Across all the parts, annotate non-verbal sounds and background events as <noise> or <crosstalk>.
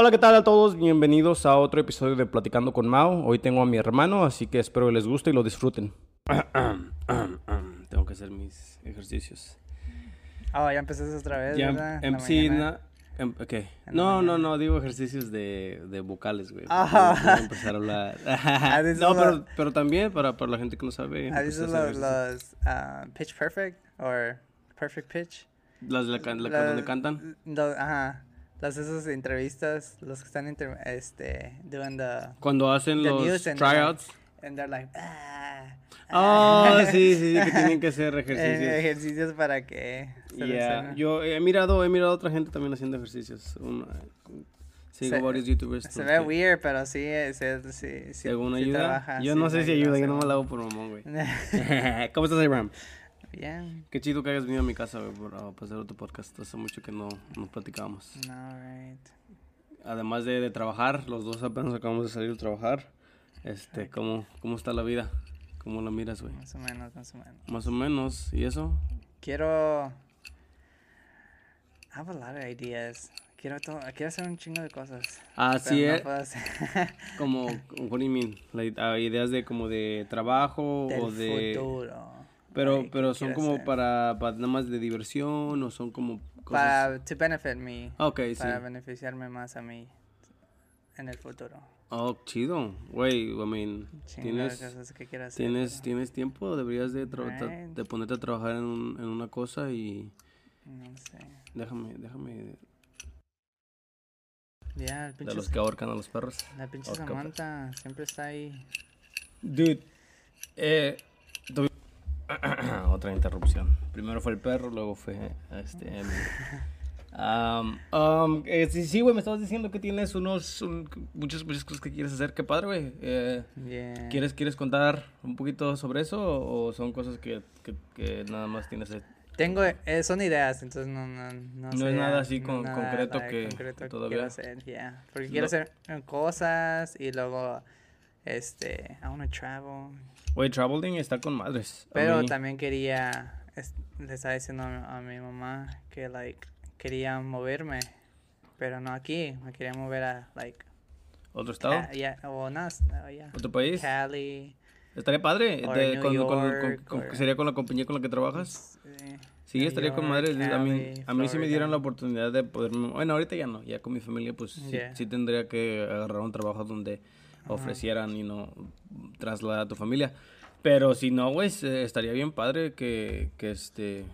Hola, ¿qué tal a todos? Bienvenidos a otro episodio de Platicando con Mao. Hoy tengo a mi hermano, así que espero que les guste y lo disfruten. tengo que hacer mis ejercicios. Oh, ya empezaste otra vez, Ya, ¿verdad? Em, la sí, na- em, la No, no, no, digo ejercicios de, de vocales, güey. Ah. A empezar a hablar. <laughs> dices <laughs> no, pero, <laughs> pero también para, para la gente que no sabe. ¿Has pues, visto los, los ah, Pitch Perfect o Perfect Pitch? Las de la, can- la- Las- donde cantan. los- ajá. Las esas entrevistas, los que están este, doing the, Cuando hacen the los tryouts. and they're like, ah, Oh, sí, sí, sí, que tienen que hacer <laughs> eh, ejercicios. ejercicios para que Yeah, yo he mirado, he mirado a otra gente también haciendo ejercicios. Una- sigo Se- varios youtubers. Se ve weird, pero sí, sí, sí, alguna sí ayuda. trabaja, yo no sé si ayuda, yo no me según. la hago por mamón, güey. <laughs> <laughs> ¿Cómo estás, Abraham? Qué chido que hayas venido a mi casa, güey, por- a pasar otro podcast. Hace mucho que no nos platicábamos. Right. Además de, de trabajar, los dos apenas acabamos de salir a trabajar. Este, ¿cómo, cómo está la vida? ¿Cómo la miras, güey? Más o menos, más o menos. Más o menos. ¿Y eso? Quiero. I have a lot of ideas. Quiero, to- quiero hacer un chingo de cosas. Así pero es. No hacer. Como, <laughs> what do you mean? Like, ah, ideas de como de trabajo o Del de... futuro. Pero, Like, pero ¿qué son como para, para nada más de diversión o son como cosas... Para. To benefit me. Ah, Ok, sí. Para beneficiarme más a mí. En el futuro. Oh, chido. Güey, I mean, tienes, de cosas que hacer. tienes, pero tienes tiempo, deberías de, Right. de ponerte a trabajar en, un- en una cosa y No sé. déjame, déjame, Ya, el de pinche. los que ahorcan a los perros. La pinche Samantha siempre está ahí. Dude, eh, <coughs> otra interrupción. Primero fue el perro, luego fue este. Um, um, eh, sí, sí, güey, me estabas diciendo que tienes unos, un- muchas, muchas cosas que quieres hacer. Qué padre, güey. Eh, Yeah. ¿quieres, ¿Quieres contar un poquito sobre eso o, o son cosas que, que, que nada más tienes? eh? Tengo, eh, son ideas, entonces no, no, no, No es sé, nada así no con- nada, concreto que concreto todavía- quiero hacer, yeah. Porque No. quiero hacer eh, cosas y luego, este, I wanna travel. Güey, traveling está con madres. Pero también quería, es- le estaba diciendo a, a mi mamá que, like, quería moverme, pero no aquí, me quería mover a, like, ¿Otro estado? Ca- yeah, o no, oh, yeah, ¿Otro país? Cali, Estaría padre. De- con- con- con- York, con- or- ¿Sería con la compañía con la que trabajas? Sí, estaría con madre. A mí, a mí si me dieran la oportunidad de poderme... Bueno, ahorita ya no. Ya con mi familia, pues sí, Yeah. sí tendría que agarrar un trabajo donde ofrecieran y no trasladar a tu familia. Pero si no, güey, estaría bien padre que, que, este,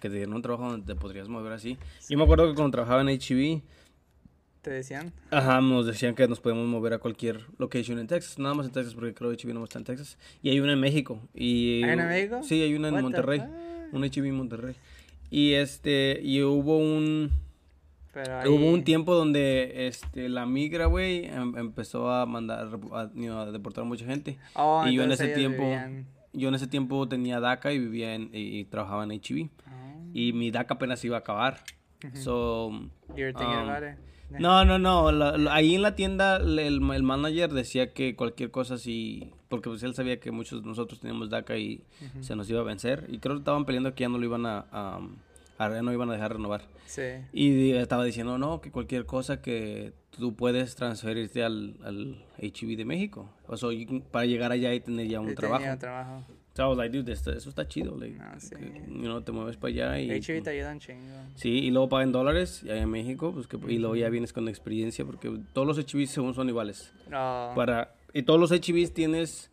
que te dieran un trabajo donde te podrías mover así. Yo me acuerdo que cuando trabajaba en HB, ¿Te decían? Ajá, nos decían que nos podemos mover a cualquier location en Texas, nada más en Texas porque creo que HB no está en Texas. Y hay una en México. Y, ¿Hay una en México? Sí, hay una en Monterrey. Un HB en Monterrey. Y este, y hubo un, Pero hubo un ahí- tiempo donde este, la migra, güey, em- empezó a mandar, a, you know, a deportar a mucha gente. Oh, y yo en ese tiempo, vivían- yo en ese tiempo tenía DACA y vivía en, y, y trabajaba en HB. Oh, Y mi DACA apenas iba a acabar. So, you're thinking um, about it? no, no, no. la- la- ahí en la tienda el, el manager decía que cualquier cosa así, porque pues él sabía que muchos de nosotros teníamos DACA y se nos iba a vencer. Y creo que estaban peleando que ya no lo iban a, a, ya no iban a dejar renovar. Sí. Y estaba diciendo, no, que cualquier cosa que tú puedes transferirte al, al HB de México. O sea, y para llegar allá y tener ya un Yo trabajo. tenía trabajo. So I was like, dude, eso está chido. Like, No, sí. que, you know, te mueves para allá y... De hecho, te ayudan chingo. Sí, y luego pagan dólares y allá en México, pues que, y luego ya vienes con experiencia, porque todos los HBs según son iguales. No. Para, y todos los HBs tienes,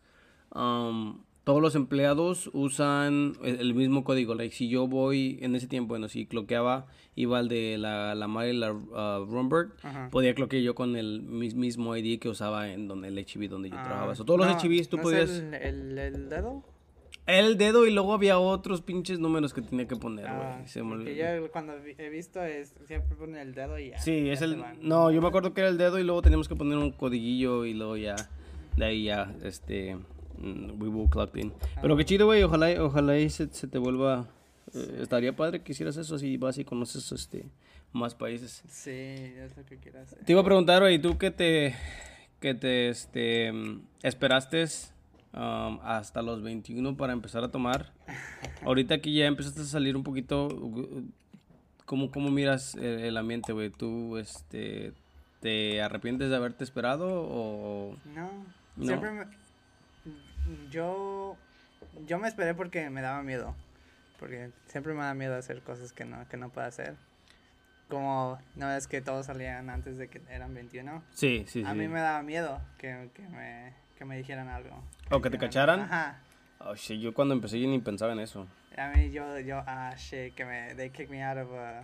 um, todos los empleados usan el, mismo código. Like, si yo voy en ese tiempo, bueno, si cloqueaba, iba al de la, la Mari, la uh, Rumberg, Ajá. podía cloquear yo con el mis- mismo ID que usaba en donde el HB donde yo Ah, trabajaba. So, todos los HBs tú ¿no es podías... El, el, el dedo? El dedo y luego había otros pinches números que tenía que poner, güey. Ah, Se me porque olvidó. yo cuando he visto es siempre ponen el dedo y ya. Sí, ya es el... No, yo me acuerdo que era el dedo y luego teníamos que poner un codiguillo y luego ya... De ahí ya, este... mm, We will clock in. Pero qué chido, güey. Ojalá, ojalá y se, se te vuelva... eh, estaría padre que hicieras eso así vas y conoces este más países. Sí, es lo que quiero hacer. Te iba a preguntar, güey, ¿tú qué te... que te, este... esperaste um, hasta los 21 para empezar a tomar? <laughs> Ahorita que ya empezaste a salir un poquito... ¿Cómo, cómo miras el, el ambiente, güey? ¿Tú, este... ¿te arrepientes de haberte esperado o...? No, No. siempre me... Yo... Yo me esperé porque me daba miedo. Porque siempre me da miedo hacer cosas que no, que no puedo hacer. Como, ¿no ves que todos salían antes de que eran 21? Sí, sí, sí. A mí me daba miedo que, que, me, que me dijeran algo. ¿O que te cacharan? Ajá. Oh, shit, yo cuando empecé yo ni pensaba en eso. A mí yo, yo, ah, shit, que me, they kicked me out of a,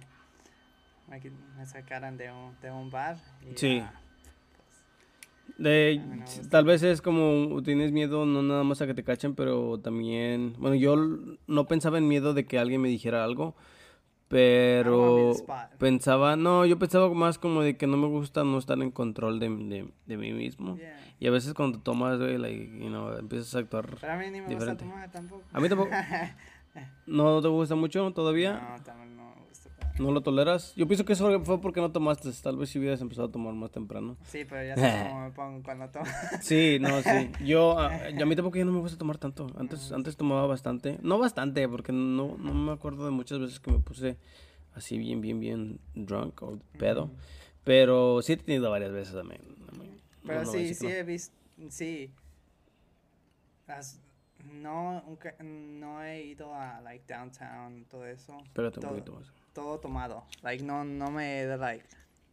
me, me sacaran de un, de un bar. Y, Sí. De, tal vez es como tienes miedo no nada más a que te cachen, pero también, bueno, yo no pensaba en miedo de que alguien me dijera algo, pero pensaba, no, yo pensaba más como de que no me gusta no estar en control de, de, de mí mismo. yeah. Y a veces cuando tomas, güey, like, you know, empiezas a actuar. Pero a mí ni me Diferente. gusta tomar tampoco. A mí tampoco. <laughs> ¿No te gusta mucho todavía? No, también no me gusta. para- ¿No lo toleras? Yo pienso que eso fue porque no tomaste. Tal vez si hubieras empezado a tomar más temprano. Sí, pero ya <laughs> sé cómo me pongo cuando tomo. Sí, no, sí. <laughs> Yo, a, yo a mí tampoco ya no me gusta tomar tanto. Antes, antes tomaba bastante. No bastante, porque no, no me acuerdo de muchas veces que me puse así bien, bien, bien drunk o pedo. Pero sí he tenido varias veces también. Pero no sí, sí he visto, sí. No, nunca- no he ido a, like, downtown, todo eso. Un todo, poquito más. todo tomado. Like, no, no me he de, like,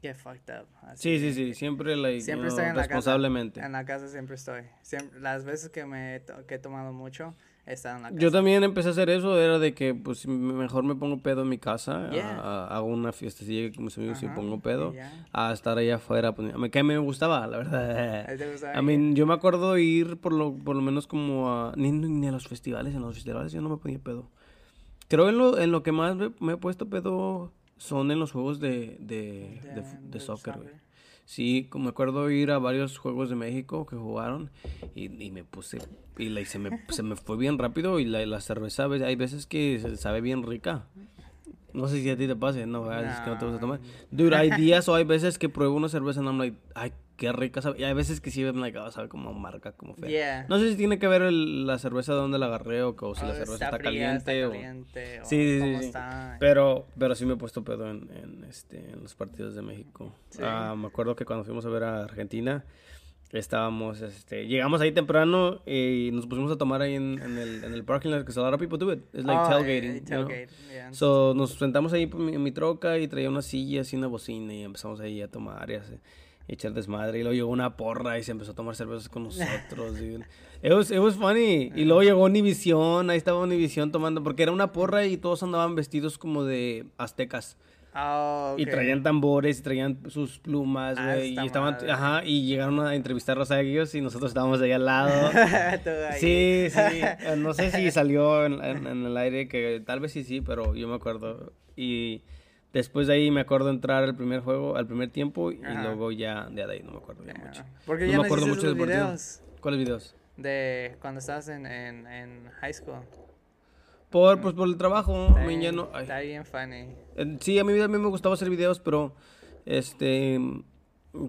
get fucked up. Sí, así. sí, sí. Siempre, like, Siempre you estoy en la casa. responsablemente. En la casa siempre estoy. Siempre, las veces que me que he tomado mucho, he estado en la casa. Yo también empecé a hacer eso, era de que pues mejor me pongo pedo en mi casa, Yeah. a- a- hago una fiestecilla con mis amigos y pongo pedo, a estar allá afuera, pues, mí que a mí me gustaba, la verdad. ¿A mean, yo me acuerdo ir por lo, por lo menos como a, ni, ni a los festivales, en los festivales yo no me ponía pedo. Creo en lo, en lo que más me, me he puesto pedo son en los juegos de, de, de, de soccer, güey. Sí, como me acuerdo ir a varios juegos de México que jugaron y, y me puse y la, y se, me, <laughs> se me fue bien rápido y la, la cerveza ve- hay veces que se sabe bien rica. No sé si a ti te pase, no, a veces que no te gusta tomar. Dude, hay <laughs> días o hay veces que pruebo una cerveza y I'm like, qué rica sabe. Y hay veces que sí, ah, sabe como marca, como fea. Yeah. No sé si tiene que ver el- la cerveza de dónde la agarré o, que- o si O la cerveza está, fría, caliente. está o- caliente, o Sí, sí, sí, cómo sí. está. Pero, pero sí me he puesto pedo en, en, este, en los partidos de México. Sí. Ah, me acuerdo que cuando fuimos a ver a Argentina, estábamos, este, llegamos ahí temprano y nos pusimos a tomar ahí en, en el, en el parking lot, because a lot of people do it. It's like Oh, tailgating, you know? tailgate, yeah. So, nos sentamos ahí en mi, troca y traía una silla y una bocina y empezamos ahí a tomar y a, hacer- y echar desmadre. Y luego llegó una porra y se empezó a tomar cervezas con <laughs> nosotros. y, it, was, it was funny. Y luego llegó Univision, ahí estaba Univision tomando, porque era una porra y todos andaban vestidos como de aztecas. Oh, Y ok. traían tambores, y traían sus plumas, Ah, güey. está y estaban, madre. ajá, y llegaron a entrevistarlos a ellos y nosotros estábamos ahí al lado. <laughs> Sí, sí. No sé si <laughs> salió en, en- en el aire, que tal vez sí, sí, pero yo me acuerdo. Y después de ahí me acuerdo entrar al primer juego, al primer tiempo, y Ajá. luego ya de ahí no me acuerdo ya Yeah. mucho. Porque No ya me acuerdo mucho los del partido. videos ¿Cuáles videos? de cuando estabas en, en, en high school. Por, pues por el trabajo, Está mí ya bien- no... Está bien funny. Sí, a mí también me gustaba hacer videos, pero este,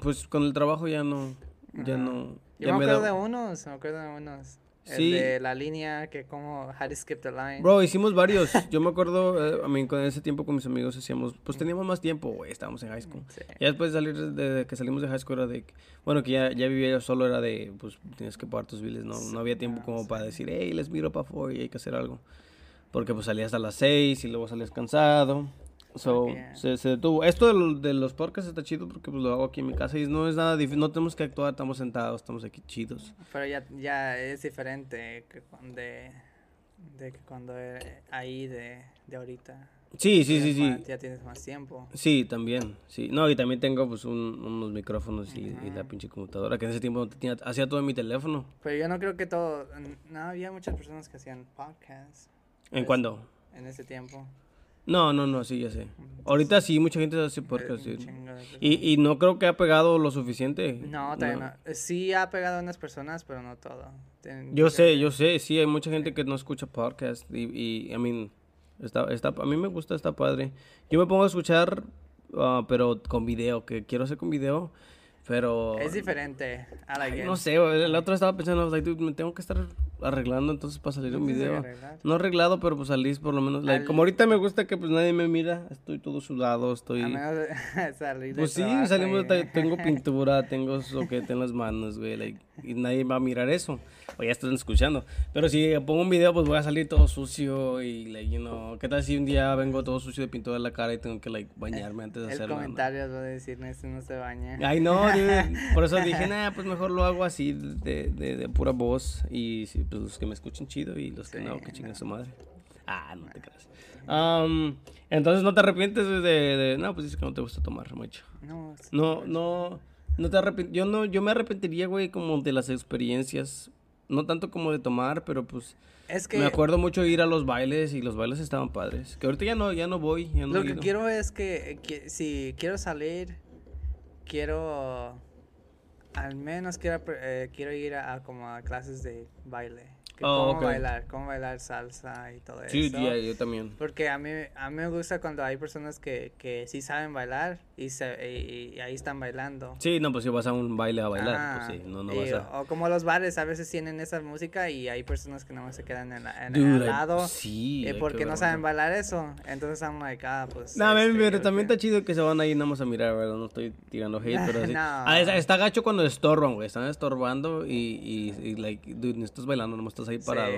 pues con el trabajo ya no, ya Ajá. no. Yo me acuerdo da- de unos, me acuerdo de unos. Sí. El de la línea que como how to skip the line. Bro, hicimos varios. Yo me acuerdo, eh, a mí con ese tiempo con mis amigos hacíamos, pues teníamos más tiempo, güey, estábamos en high school. Sí. Ya después de salir de, de que salimos de high school era de, bueno, que ya, ya vivía yo solo, era de, pues tienes que pagar tus biles, no, no había tiempo como para decir, hey, les miro para afuera y hay que hacer algo. Porque pues salías a las seis y luego salías cansado. So, se, se detuvo. Esto de, lo- de los podcasts está chido porque pues lo hago aquí en mi casa y no es nada difícil, no tenemos que actuar, estamos sentados, estamos aquí chidos. Pero ya, ya es diferente que cuando, de, de que cuando ahí de, de ahorita. Sí, sí, sí, sí. más- ya tienes más tiempo. Sí, también, sí. No, y también tengo pues un- unos micrófonos y, y la pinche computadora que en ese tiempo no tenía, hacía todo en mi teléfono. Pero yo no creo que todo. No había muchas personas que hacían podcasts ¿En Pues, cuándo? en ese tiempo. No, no, no, sí, ya sé. Ahorita sí, mucha gente hace Eh, podcast, sí. Y, y no creo que ha pegado lo suficiente. No, todavía no. Eh, Sí ha pegado a unas personas, pero no todo. Ten- Yo sé, creo yo sé, sí, hay mucha gente que no escucha podcast y, y I mean, está, está, a mí me gusta, está padre. Yo me pongo a escuchar, ah, pero con video, que quiero hacer con video, pero... que Es diferente. Ay, it. no sé, el otro estaba pensando, like, dude, me tengo que estar arreglando entonces para salir ¿No un video. No arreglado, pero pues salís por lo menos. like, como ahorita me gusta que pues nadie me mira, estoy todo sudado, estoy... A menos de <laughs> salir de Pues sí, trabajo salimos, de- tengo <laughs> pintura, tengo soquete en las manos, güey, like, y nadie va a mirar eso, o ya están escuchando. Pero si pongo un video, pues voy a salir todo sucio y, like, you know, ¿qué tal si un día vengo todo sucio de pintura en la cara y tengo que, like, bañarme antes de El hacerlo? comentario va a decir, no, este no se baña. Ay, no, dude, por eso <laughs> dije, nah, pues mejor lo hago así, de, de, de pura voz, y sí, pues los que me escuchen chido y los que Sí, no, que chinguen no. su madre. Ah, no te creas. Um, entonces, ¿no te arrepientes de, de- No, pues dices que no te gusta tomar mucho. No, sí, No, no, no te arrepent... Yo no, yo me arrepentiría, güey, como de las experiencias. No tanto como de tomar, pero pues Es que me acuerdo mucho de ir a los bailes y los bailes estaban padres. Que ahorita ya no, ya no voy, ya no lo que quiero es que, que si quiero salir, quiero al menos quiero eh, quiero ir a como a clases de baile. Que Oh, cómo ok. bailar, cómo bailar salsa y todo Sí, eso. ya, yo también. Porque a mí, a mí me gusta cuando hay personas que, que sí saben bailar y, se, y, y ahí están bailando. Sí, no, pues si vas a un baile a bailar, Ajá. pues sí, no, no Y- vas a... O como los bares a veces tienen esa música y hay personas que no se quedan en, la- en Dude, el lado sí, eh, porque no saben ¿no? bailar eso. Entonces I'm like, ah, pues. No, este, pero también que- está chido que se van ahí nada más a mirar, ¿verdad? No estoy tirando hate, pero sí. <laughs> No. Ah, es- está gacho cuando estorban, güey. Están estorbando y, y, y, like, dude, no estás bailando, nomás estás ahí parado. Sí.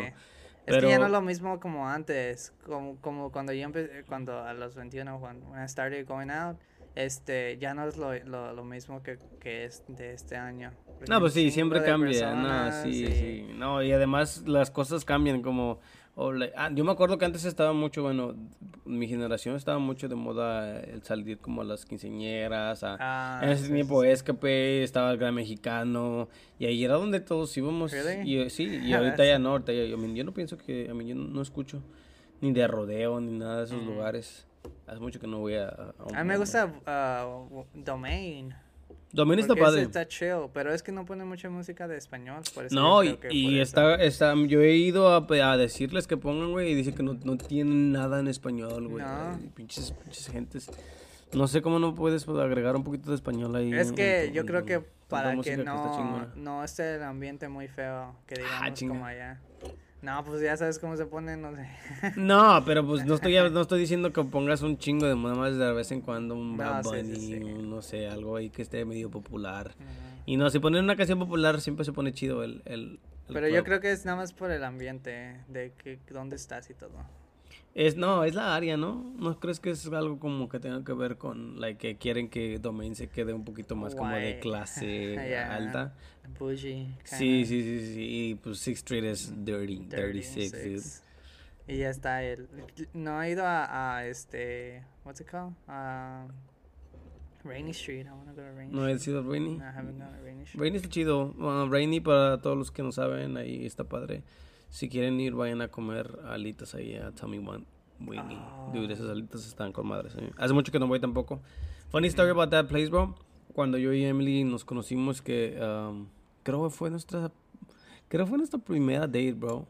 Es que ya Pero- no es lo mismo como antes, como, como cuando yo empecé, cuando a los 21, when, when I started going out, este, ya no es lo, lo, lo mismo que, que es de este año. Porque No, pues sí, siempre cambia. No, sí, y- sí. No, y además las cosas cambian como... ah, yo me acuerdo que antes estaba mucho, bueno, mi generación estaba mucho de moda el salir como a las quinceañeras, a, Ah, en ese sí, tiempo sí. Escape, estaba el Gran Mexicano, y ahí era donde todos íbamos. Really? Y, eh, sí, y <laughs> ahorita ya no, ahorita ya, yo, yo no pienso que, a mí yo no, no escucho ni de rodeo, ni nada de esos lugares. Hace mucho que no voy a... a un- A mí me gusta ah, Domain. Domain está padre. está chill, pero es que no pone mucha música de español. Por eso No, y, que y está, está, yo he ido a, a decirles que pongan, güey, y dice que no, no tienen nada en español, güey. No. Pinches, pinches gentes. No sé cómo no puedes pues, agregar un poquito de español ahí. Es en- que en yo en creo tu- que para que no, chingona. no esté el ambiente muy feo, que digamos Ah, como allá. No, pues ya sabes cómo se pone, no sé. No, pero pues no estoy, no estoy diciendo que pongas un chingo de más de vez en cuando un No, Bad sí, Bunny, sí, sí. un, no sé, algo ahí que esté medio popular. Y no, si ponen una canción popular siempre se pone chido el, el, el Pero yo creo que es nada más por el ambiente, de que dónde estás y todo. Es, no, es la área, ¿no? ¿No crees que es algo como que tenga que ver con, like, que quieren que Domain se quede un poquito más como de clase <laughs> Yeah. alta? Bougie. Sí, sí, sí, sí, y pues Sixth Street es dirty, 36, dude. 36. Y ya está el. No he ido a, a este. What's it called? A Rainy Street. I go to Rainy ¿No he sido Rainy? No, I haven't gone to Rainy Street. Rainy está chido. Bueno, Rainy, para todos los que no saben, ahí está padre. Si quieren ir, vayan a comer alitas ahí a Tommy One. Winnie. Oh. Dude, esas alitas están con madres. eh. Hace mucho que no voy tampoco. Funny story about that place, bro. Cuando yo y Emily nos conocimos, que um, creo que fue nuestra. Creo fue nuestra primera date, bro.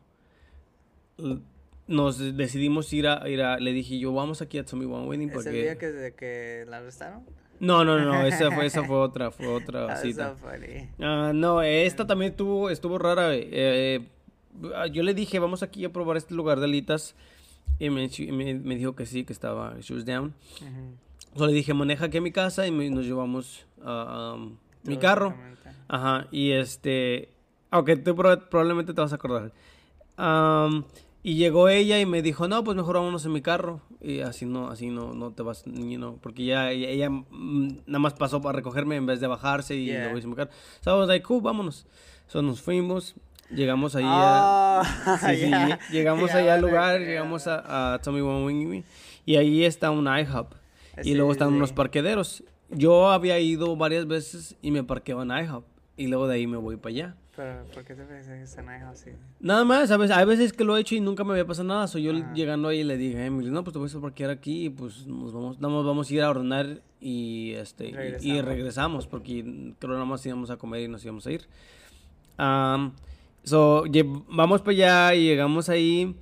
Nos decidimos ir a, ir a. Le dije yo, vamos aquí a Tommy One Winnie ¿Es el porque. día que, de que la arrestaron? No, no, no, esa fue, esa fue <laughs> otra, fue otra cita. so funny. Ah, no, esta también estuvo, estuvo rara. eh, eh, ah, yo le dije, vamos aquí a probar este lugar de alitas. Y me, me, me dijo que sí, que estaba, she was down. Ujú. So le dije, maneja aquí a mi casa y me- nos llevamos a um, mi Tú, carro. Ajá, y este. Aunque tú proba- probablemente te vas a acordar. Am, y llegó ella y me dijo, no, pues mejor vámonos en mi carro. Y así no, así no, no te vas, you know, porque ya ella, ella, mm, nada más pasó para recogerme en vez de bajarse y Yeah. luego hizo mi carro. So I was like, cool, vámonos. So nos fuimos, llegamos ahí a... Ah, <laughs> Sí, <laughs> sí, ya, llegamos ya, allá al lugar, ya. llegamos a, a Tommy Me, y ahí está un IHOP. Y Sí, luego están sí. unos parquederos. Yo había ido varias veces y me parqueo en IHOP. Y luego de ahí me voy para allá. Pero, ¿por qué te ves en IHOP así? Nada más, a veces, hay veces que lo he hecho y nunca me había pasado nada. So yo Ajá. llegando ahí le dije Emily, no, pues te voy a parquear aquí y pues nos vamos, más vamos a ir a ordenar y este y- y, Regresamos. regresamos porque creo nada más íbamos a comer y nos íbamos a ir. Am, so, vamos para allá y llegamos ahí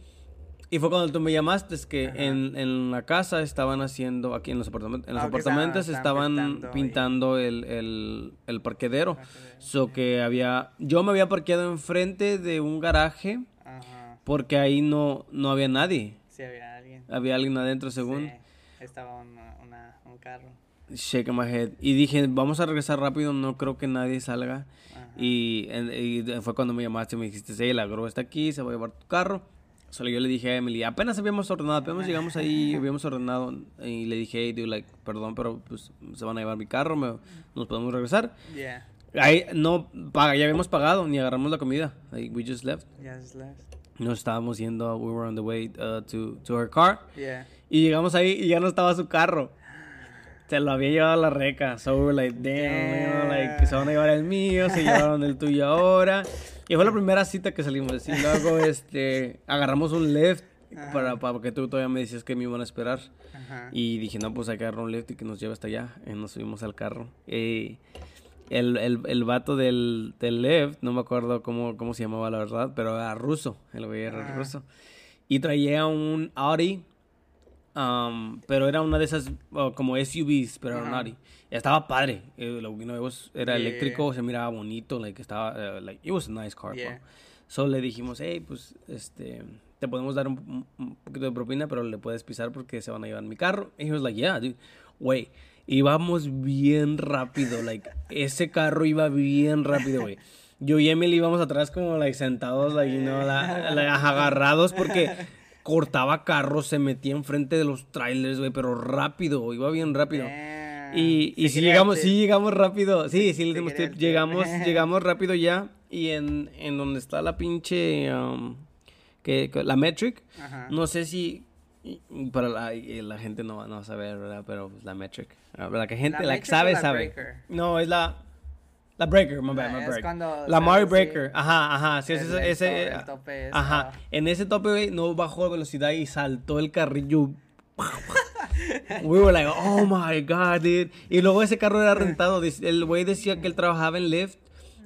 Y fue cuando tú me llamaste, es que en, en la casa estaban haciendo, aquí en los apartamentos, en los Ah, apartamentos estaban estaban pintando el, el, el parquedero. So que había, yo me había parqueado enfrente de un garaje Ajá. porque ahí no, no había nadie. Sí, había alguien. Había alguien adentro según. Sí, estaba una, una- un carro. Shake my head. Y dije, vamos a regresar rápido, no creo que nadie salga. Ajá. Y, y fue cuando me llamaste y me dijiste, sí, la grúa está aquí, se va a llevar tu carro. Solo yo le dije a Emily, apenas habíamos ordenado, apenas llegamos ahí, <laughs> habíamos ordenado. Y le dije, hey, dude, like, perdón, pero pues se van a llevar mi carro, me- nos podemos regresar. Yeah, Ahí no, ya habíamos pagado, ni agarramos la comida. Like, we just left. yeah, just left. Nos estábamos yendo, we were on the way uh, to, to her car. Yeah. Y llegamos ahí y ya no estaba su carro. Se lo había llevado a la reca. So we were like, damn, you know, like, se van a llevar el mío, se llevaron el tuyo ahora. Y fue la primera cita que salimos. Y luego, <laughs> este, agarramos un lift para, para que tú todavía me decías que me iban a esperar. Ajá. Y dije, no, pues hay que agarrar un lift y que nos lleve hasta allá. Y nos subimos al carro. El, el, el vato del, del lift, no me acuerdo cómo, cómo se llamaba la verdad, pero era ruso. El güey era Ah. ruso. Y traía un Audi. Um, pero era una de esas oh, como SUVs, pero era. Y estaba padre. Eh, lo- you know, it was- era Yeah. eléctrico, se miraba bonito, like estaba, eh, like, it was a nice car. Yeah. So le dijimos, hey, pues, este, te podemos dar un, un- poquito de propina, pero le puedes pisar porque se van a llevar mi carro. Y he was like, yeah, dude. Güey, íbamos bien rápido, like, ese carro iba bien rápido, güey. Yo y Emily íbamos atrás como, like, sentados, like, you know, la- la- agarrados porque cortaba carros, se metía enfrente de los trailers, güey, pero rápido, iba bien rápido. Damn. Y, y si llegamos, sí llegamos rápido. Sí, sí, le. Llegamos, <laughs> llegamos rápido ya. Y en, en donde está la pinche um, que, la metric, Ajá. no sé si para la, la gente no, va- no va a saber, ¿verdad? Pero pues, la metric. ah, La que gente, ¿La la, que sabe, sabe. breaker? No, es la la breaker, my bad, Ah, my es break. cuando La Mario Breaker. Ajá, ajá. Sí, el- ese, el ese, to- eh, el tope ajá. En ese tope, no bajó de velocidad y saltó el carrillo. <laughs> We were like, oh my god, dude. Y luego ese carro era rentado. El güey decía que él trabajaba en Lyft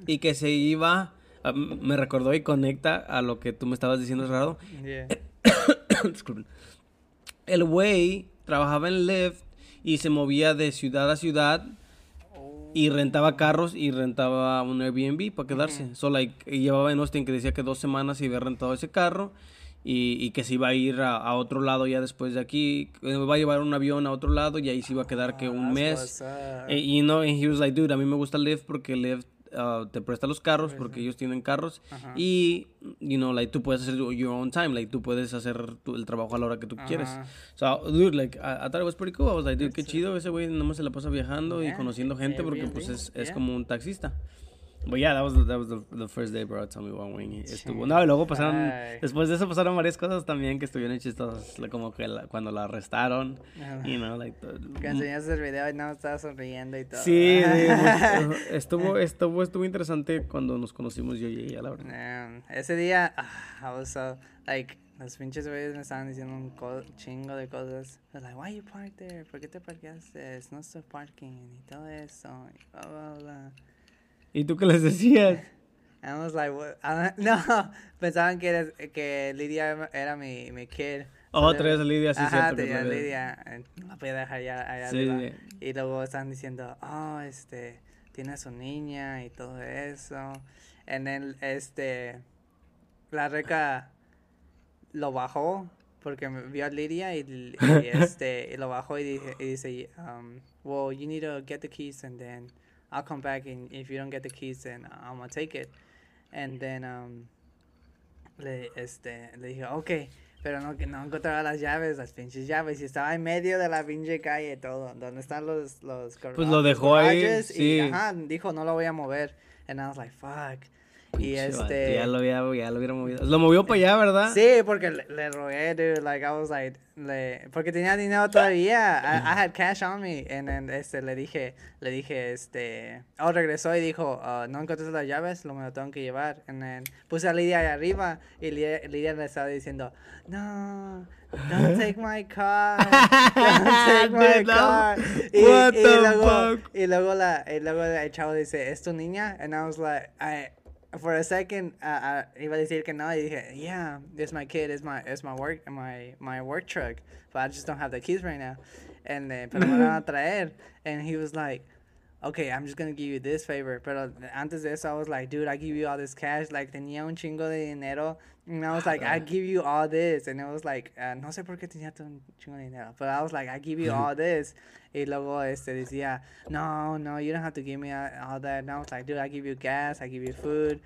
y que se iba. ah, me recordó y conecta a lo que tú me estabas diciendo, raro. Yeah. <coughs> Disculpen. El güey trabajaba en Lyft y se movía de ciudad a ciudad y rentaba carros y rentaba un Airbnb para quedarse. So, like, y llevaba en Austin que decía que dos semanas se había rentado ese carro y, y que se iba a ir a, a otro lado ya después de aquí. Va a llevar un avión a otro lado y ahí se iba a quedar que un that's mes. Eh, Y no, and he was like, dude, a mí me gusta Lyft porque Lyft uh, te presta los carros porque ellos tienen carros Ajá. y, you know, like, tú puedes hacer your own time, like, tú puedes hacer tu- el trabajo a la hora que tú quieres. So, dude, like, I, I thought it was pretty cool. I was like, dude, qué chido, ese güey nomás se la pasa viajando y conociendo gente porque, pues, es, como un taxista. But yeah, that was, the- that was the, the first day, bro. Tell me one wing. Estuvo. No, y luego pasaron, Ay. después de eso pasaron varias cosas también que estuvieron chistosas, como que la- cuando la arrestaron, you know, like, the- Que enseñaste el video y no estaba sonriendo y todo. Sí, sí, <laughs> mucho- estuvo, estuvo, estuvo interesante cuando nos conocimos yo y ella, la verdad. Man, ese día, ah, I was so, like, los pinches güeyes me estaban diciendo un chingo de cosas. I was like, why you parked there? ¿Por qué te parqueaste? No estoy parking y todo eso. Y bla, bla, bla. ¿Y tú qué les decías? And <laughs> I was like, what? Ah, <laughs> no, pensaban que, eres- que Lidia era mi, mi kid. Oh, So, traías a Lidia, sí, Ajá, cierto a traías. Lidia. la podía dejar ya allá Sí, arriba. Y luego estaban diciendo, oh, este, tiene a su niña y todo eso. En el, este, la reca lo bajó porque vio a Lidia y, y, <laughs> este, y lo bajó y, dije- y dice, um, well, you need to get the keys and then I'll come back and if you don't get the keys then I'm gonna take it. And then, um, le, este, le dije, ok, pero no, encontraba las llaves, las pinches llaves, y estaba en medio de la pinche calle todo, donde están los, los Pues lo dejó ahí, sí. Y, ajá, dijo, no lo voy a mover. And I was like, fuck. Y Pinche vato, este... Ya lo, había, ya lo hubiera movido. Lo movió para allá, ¿verdad? Sí, porque le, le rogué, dude, like, I was like, le, porque tenía dinero todavía, I, I had cash on me, and then, este, le dije, le dije, este, oh, regresó y dijo, uh, no encontré las llaves, lo me lo tengo que llevar, and then, puse a Lidia ahí arriba, y Lidia, Lidia le estaba diciendo, no, don't <laughs> take my car, <laughs> don't take my car, y, What y the luego, fuck? y luego la, y luego el chavo dice, ¿es tu niña? And I was like, I, for a second, uh, uh, iba a decir que no, y dije, yeah, it's my kid, it's my, it's my work, my, my work truck, but I just don't have the keys right now. And then, pero me van a traer. And he was like, okay, I'm just gonna give you this favor. Pero antes de eso, I was like, dude, I give you all this cash. Like, tenía un chingo de dinero. And I was like, I give you all this. And it was like, uh, no sé por qué tenía un chingo de dinero. But I was like, I give you all <laughs> this. Y luego este decía, no, no, you don't have to give me all that. And I was like, dude, I give you gas, I give you food.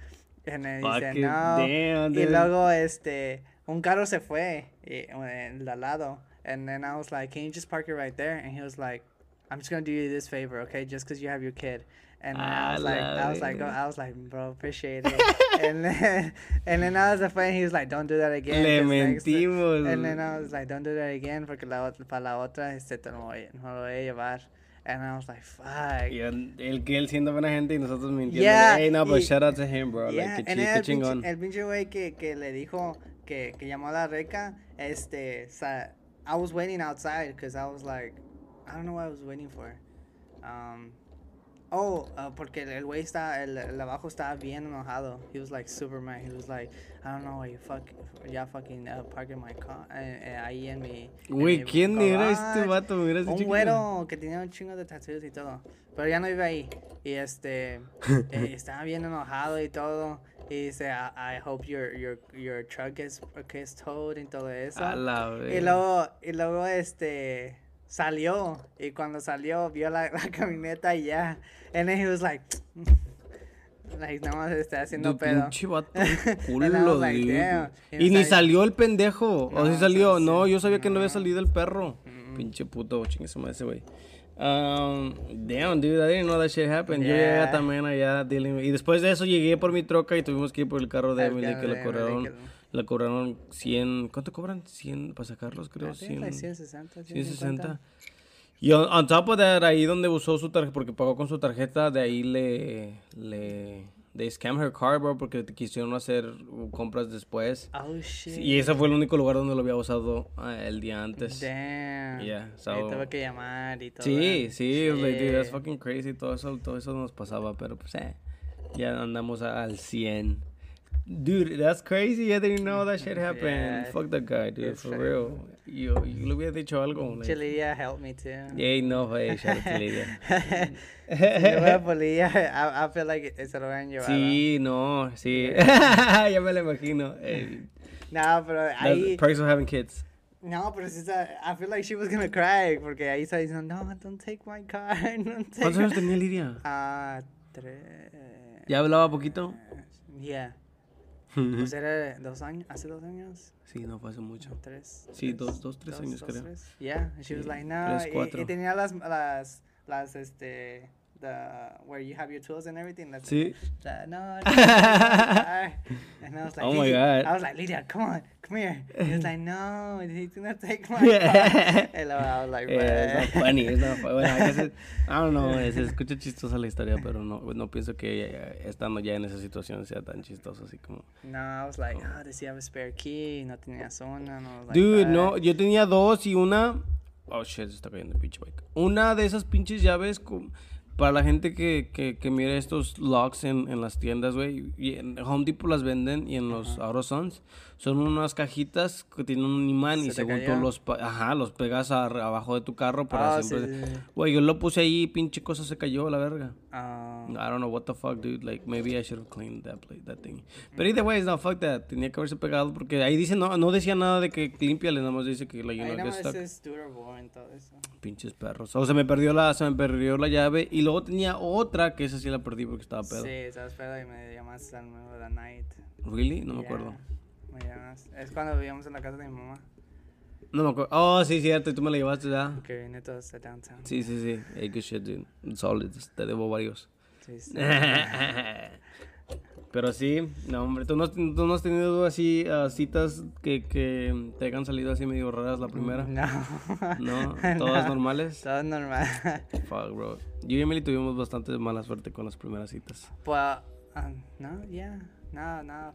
And then he said, no. Damn, Y luego, este, un carro se fue, y, el de al lado. And then I was like, can you just park it right there? And he was like, I'm just gonna do you this favor, okay? Just because you have your kid. And then I Ah, was like, I was like, verga. I was like, bro, appreciate it. <laughs> and then, and then I was afraid he was like, don't do that again. Le mentimos. And then I was like, don't do that again, porque la otra, para la otra, este, te lo voy, no lo voy a llevar. And I was like, fuck. Y él que él siendo buena gente y nosotros mintiendo. Yeah, hey, no, but y- shout out to him, bro. Yeah, like, and chi- el pinche, chingón. el pinche güey que, que le dijo que, que llamó a la reca, este, sa- I was waiting outside because I was like, I don't know what I was waiting for. Um, oh, uh, porque el- güey está, el, el abajo estaba bien enojado. He was like super mad. He was like, I don't know why you fuck, ya fucking uh, parking my car, eh, eh, ahí en mi. Güey, ¿quién era este garage". vato? Hubieras Un que- güero que tenía un chingo de tattoos y todo. Pero ya no vive ahí. Y este. <laughs> eh, estaba bien enojado y todo. Y dice, I, I hope your, your, your truck gets, gets towed y todo eso. A la Y luego, y luego este. Salió. Y cuando salió, vio la, <laughs> la camioneta y ya. And then he was like. <sniffs> like, nada más está haciendo Tu pedo. pinche vato <laughs> And I culo, like, dude. Y ni salió el pendejo. o No, si salió. sí, No, yo sabía que no había No. salido el perro. Mm. Pinche puto, chingue su madre ese güey. Um, damn, dude, I didn't know that shit happened. Yo llegué Yeah. también allá dealing Y después de eso llegué por mi troca y tuvimos que ir por el carro de Emily que de le Emily, cobraron. que- Le cobraron 100. ¿Cuánto cobran? 100 para sacarlos, creo. I think like 100. 160, 160. Y on, on top of that, ahí donde usó su tarjeta, porque pagó con su tarjeta, de ahí le, le, they scam her card, bro, porque quisieron hacer compras después. Oh shit. Y ese fue el único lugar donde lo había usado ah, el día antes. Damn. Yeah, so- tuve que llamar y todo. Sí, sí, it was like, dude, that's Shit. fucking crazy, todo eso, todo eso nos pasaba, pero pues, eh, ya andamos al 100. Dude, that's crazy, I didn't know that shit happened. Yeah. Fuck that guy, dude, for fine. real. Yo, yo le hubiera dicho algo. like, Chililla helped me too. Yay, no, hey, shout out to Lidia. si yo voy a Polilla, I, I feel like se lo hubieran llevado. Sí, no, sí. <laughs> ya me lo imagino. No, pero ahí. perks of having kids. No, pero sí está. I feel like she was gonna cry. Porque ahí está diciendo, no, don't take my car. <laughs> Don't take ¿Cuántos años my-" tenía Lidia? Ah, tres. ¿Ya hablaba poquito? Yeah. Pues era dos años, hace dos años. Sí, no fue hace mucho. Tres. Sí, tres, dos- dos, tres años, creo. tres. Yeah, she was like, no. tres, y-. Y, tenía las, las, las, este, the, where you have your tools and everything. That's Sí. like, no, no, no. <laughs> And I was like, Oh my God. I was like, Lydia, come on, come here. He was like, no, he's gonna take <laughs> my car. <laughs> And I was like, Eh, it's not funny, it's not funny. Bueno, I guess it- I don't know, se escucha chistosa la historia, pero no, no pienso que estando ya en esa situación sea tan chistoso así como... No, I was like, oh, does he have a spare key? No tenía zona. No, like, Dude, no, yo tenía dos y una... Oh, shit, se está cayendo el pinche bike. Una de esas pinches llaves con- para la gente que, que, que mire estos locks en, en las tiendas, güey. Y en Home Depot las venden y en los AutoZones. Son unas cajitas que tienen un imán ¿Se y según tú cayó? los, pa- ajá, los pegas a- abajo de tu carro para Ah, siempre... sí, sí. Güey, yo lo puse ahí y pinche cosa se cayó a la verga. Ah, I don't know what the fuck, dude. Like, maybe I should have cleaned that, plate, that thing. But either way, no, fuck that. Tenía que haberse pegado porque ahí dice, no, no decía nada de que límpiale, nada más dice que, like, ahí know, nada más stuck. es durable todo eso. Pinches perros. O se me perdió la, se me perdió la llave y luego tenía otra que esa sí la perdí porque estaba pedo. Sí, estabas pedo y me llamaste al nuevo de la night. Really? No me Yeah, acuerdo. Me llamas. Es cuando vivíamos en la casa de mi mamá. No me acuerdo. Oh, sí, cierto, y tú me la llevaste ya. Que vine todos a downtown. Sí, sí, sí. Hey, good shit, dude. Solid. Te debo varios. Sí, sí. <laughs> Pero sí, no, hombre, ¿tú no, tú no has tenido así ah, citas que, que te hayan salido así medio raras la primera? No. <laughs> ¿No? <laughs> ¿Todas normales? Todo normal. Fuck, bro. Yo y Emily tuvimos bastante mala suerte con las primeras citas. pues, ah, no, yeah. Nada, nada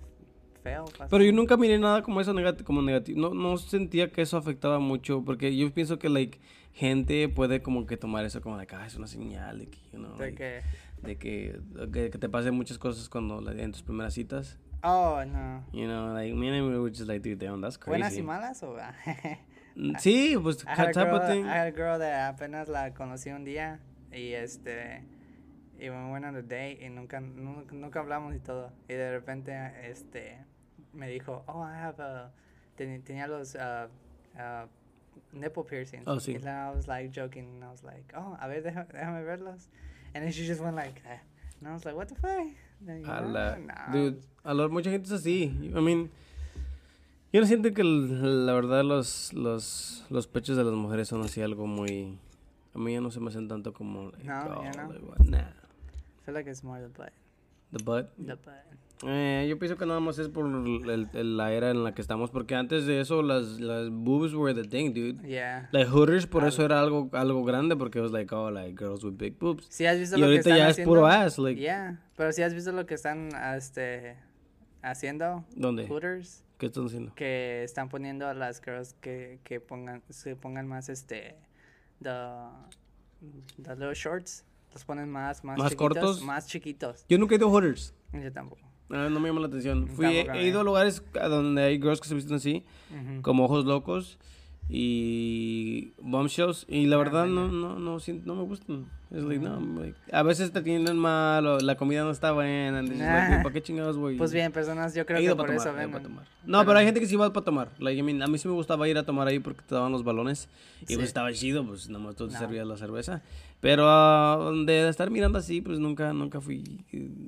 feo. pasó. Pero yo nunca miré nada como eso negati- como negativo. No, no sentía que eso afectaba mucho. Porque yo pienso que, like, gente puede como que tomar eso como, like, ah, es una señal de que, you know, De like, que, de que, que, que te pasen muchas cosas cuando like, en tus primeras citas. oh, no. You know, like, me and we were just like, dude, damn, that's crazy. ¿Buenas y malas o...? Mm, Sí, pues, I had, a girl. I had a girl that apenas la conocí un día y este y went on a date y nunca, nunca nunca hablamos y todo y de repente este me dijo oh I have a ten- tenía los uh, uh, nipple piercings Oh, sí. y then I was like joking and I was like oh a ver déjame, déjame verlos and then she just went like eh. and I was like what the fuck A "Ah, la, no." dude, a la, mucha gente es así. I mean, yo no siento que la verdad los, los, los pechos de las mujeres son así algo muy... A mí ya no se me hacen tanto como... like, No, ya no. like, nah. Feel like it's more the butt The butt. the butt Eh, yo pienso que nada más es por el- el- la era en la que estamos. Porque antes de eso las, las boobs were the thing, dude. yeah Like Hooters por eso era algo, algo grande. Porque it was like, oh, like girls with big boobs. si has visto Y lo que ahorita están ya es puro haciendo? ass. Like, Yeah, pero si has visto lo que están este haciendo ¿Dónde? Hooters ¿Qué están haciendo? que están poniendo a las girls que, que pongan se pongan más este the the little shorts los ponen más más, ¿Más chiquitos, cortos? más chiquitos. Yo nunca he ido a Hooters. Yo tampoco. Ah, no me llama la atención. Fui, Tampoco, he ido a lugares a donde hay girls que se visten así, Ujú. como ojos locos y bombshells. Y la Ah, verdad no, no, no, no me gustan. Es like, no, like, a veces te tienen mal o la comida no está buena. like, Nah. ¿Para qué chingados, güey? Pues bien, personas yo creo He que por eso tomar, he ido ven. No, pero hay gente que sí va para tomar. Like, I mean, a mí sí me gustaba ir a tomar ahí porque te daban los balones. Y Sí. pues estaba chido, pues nomás tú te No. servías la cerveza. Pero ah, de estar mirando así, pues nunca, nunca fui.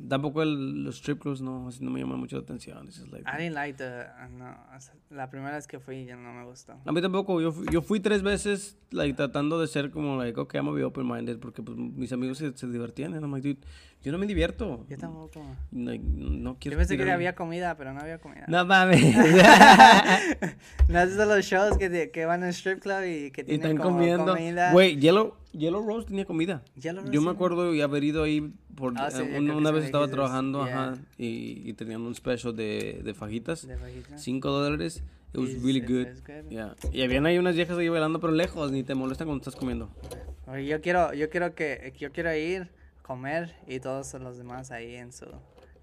Tampoco el, los strip clubs no, así no me llaman mucho la atención. Like- I didn't like the no, o sea, la primera vez que fui ya no me gustó. A mí tampoco, yo, yo fui tres veces like, tratando de ser como, like, ok, I'm a be open-minded, porque pues, mis amigos se, se divertían. And I'm like, dude, yo no me divierto. Yo tampoco. Like, no quiero Yo pensé que había comida, pero no había comida. No mames. <laughs> ¿No visto los shows que, te- que van al strip club y que y tienen están como comiendo. comida? Güey, Yellow, Yellow Rose tenía comida. Yellow Yo Rose, me sí. acuerdo y haber ido ahí por Ah, sí, eh, yo una, una vez me estaba trabajando yeah. ajá, y, y tenían un special de, de fajitas. De fajita. 5 dólares. It was Is- really good. good. Yeah. Y habían ahí unas viejas ahí bailando pero lejos, ni te molestan cuando estás comiendo. Oye, yo quiero, yo quiero que, yo quiero ir, comer y todos los demás ahí en su,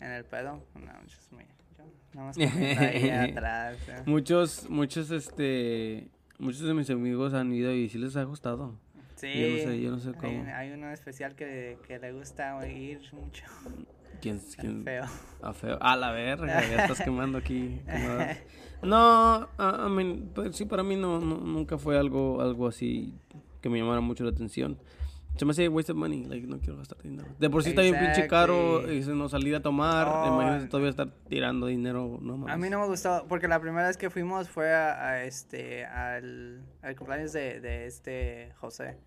en el pedo. No, just me. Yo, nada más <laughs> ahí atrás. eh. Muchos, muchos, este, muchos de mis amigos han ido y sí les ha gustado. Sí. Yo no sé, yo no sé hay- cómo. Hay, uno especial que, que le gusta ir mucho. ¿Quién, <laughs> quién? feo. A feo. A la verga, ya <laughs> estás quemando aquí. quemadas. No, I mean, pues, sí, para mí no, no- nunca fue algo, algo así que me llamara mucho la atención. Se me hace waste of money, like, no quiero gastar dinero. De por sí está bien pinche caro y se nos salir a tomar. Oh, imagínate todavía estar tirando dinero, no más. A mí no me gustó, porque la primera vez que fuimos fue a, a este, al, al cumpleaños de, de este José.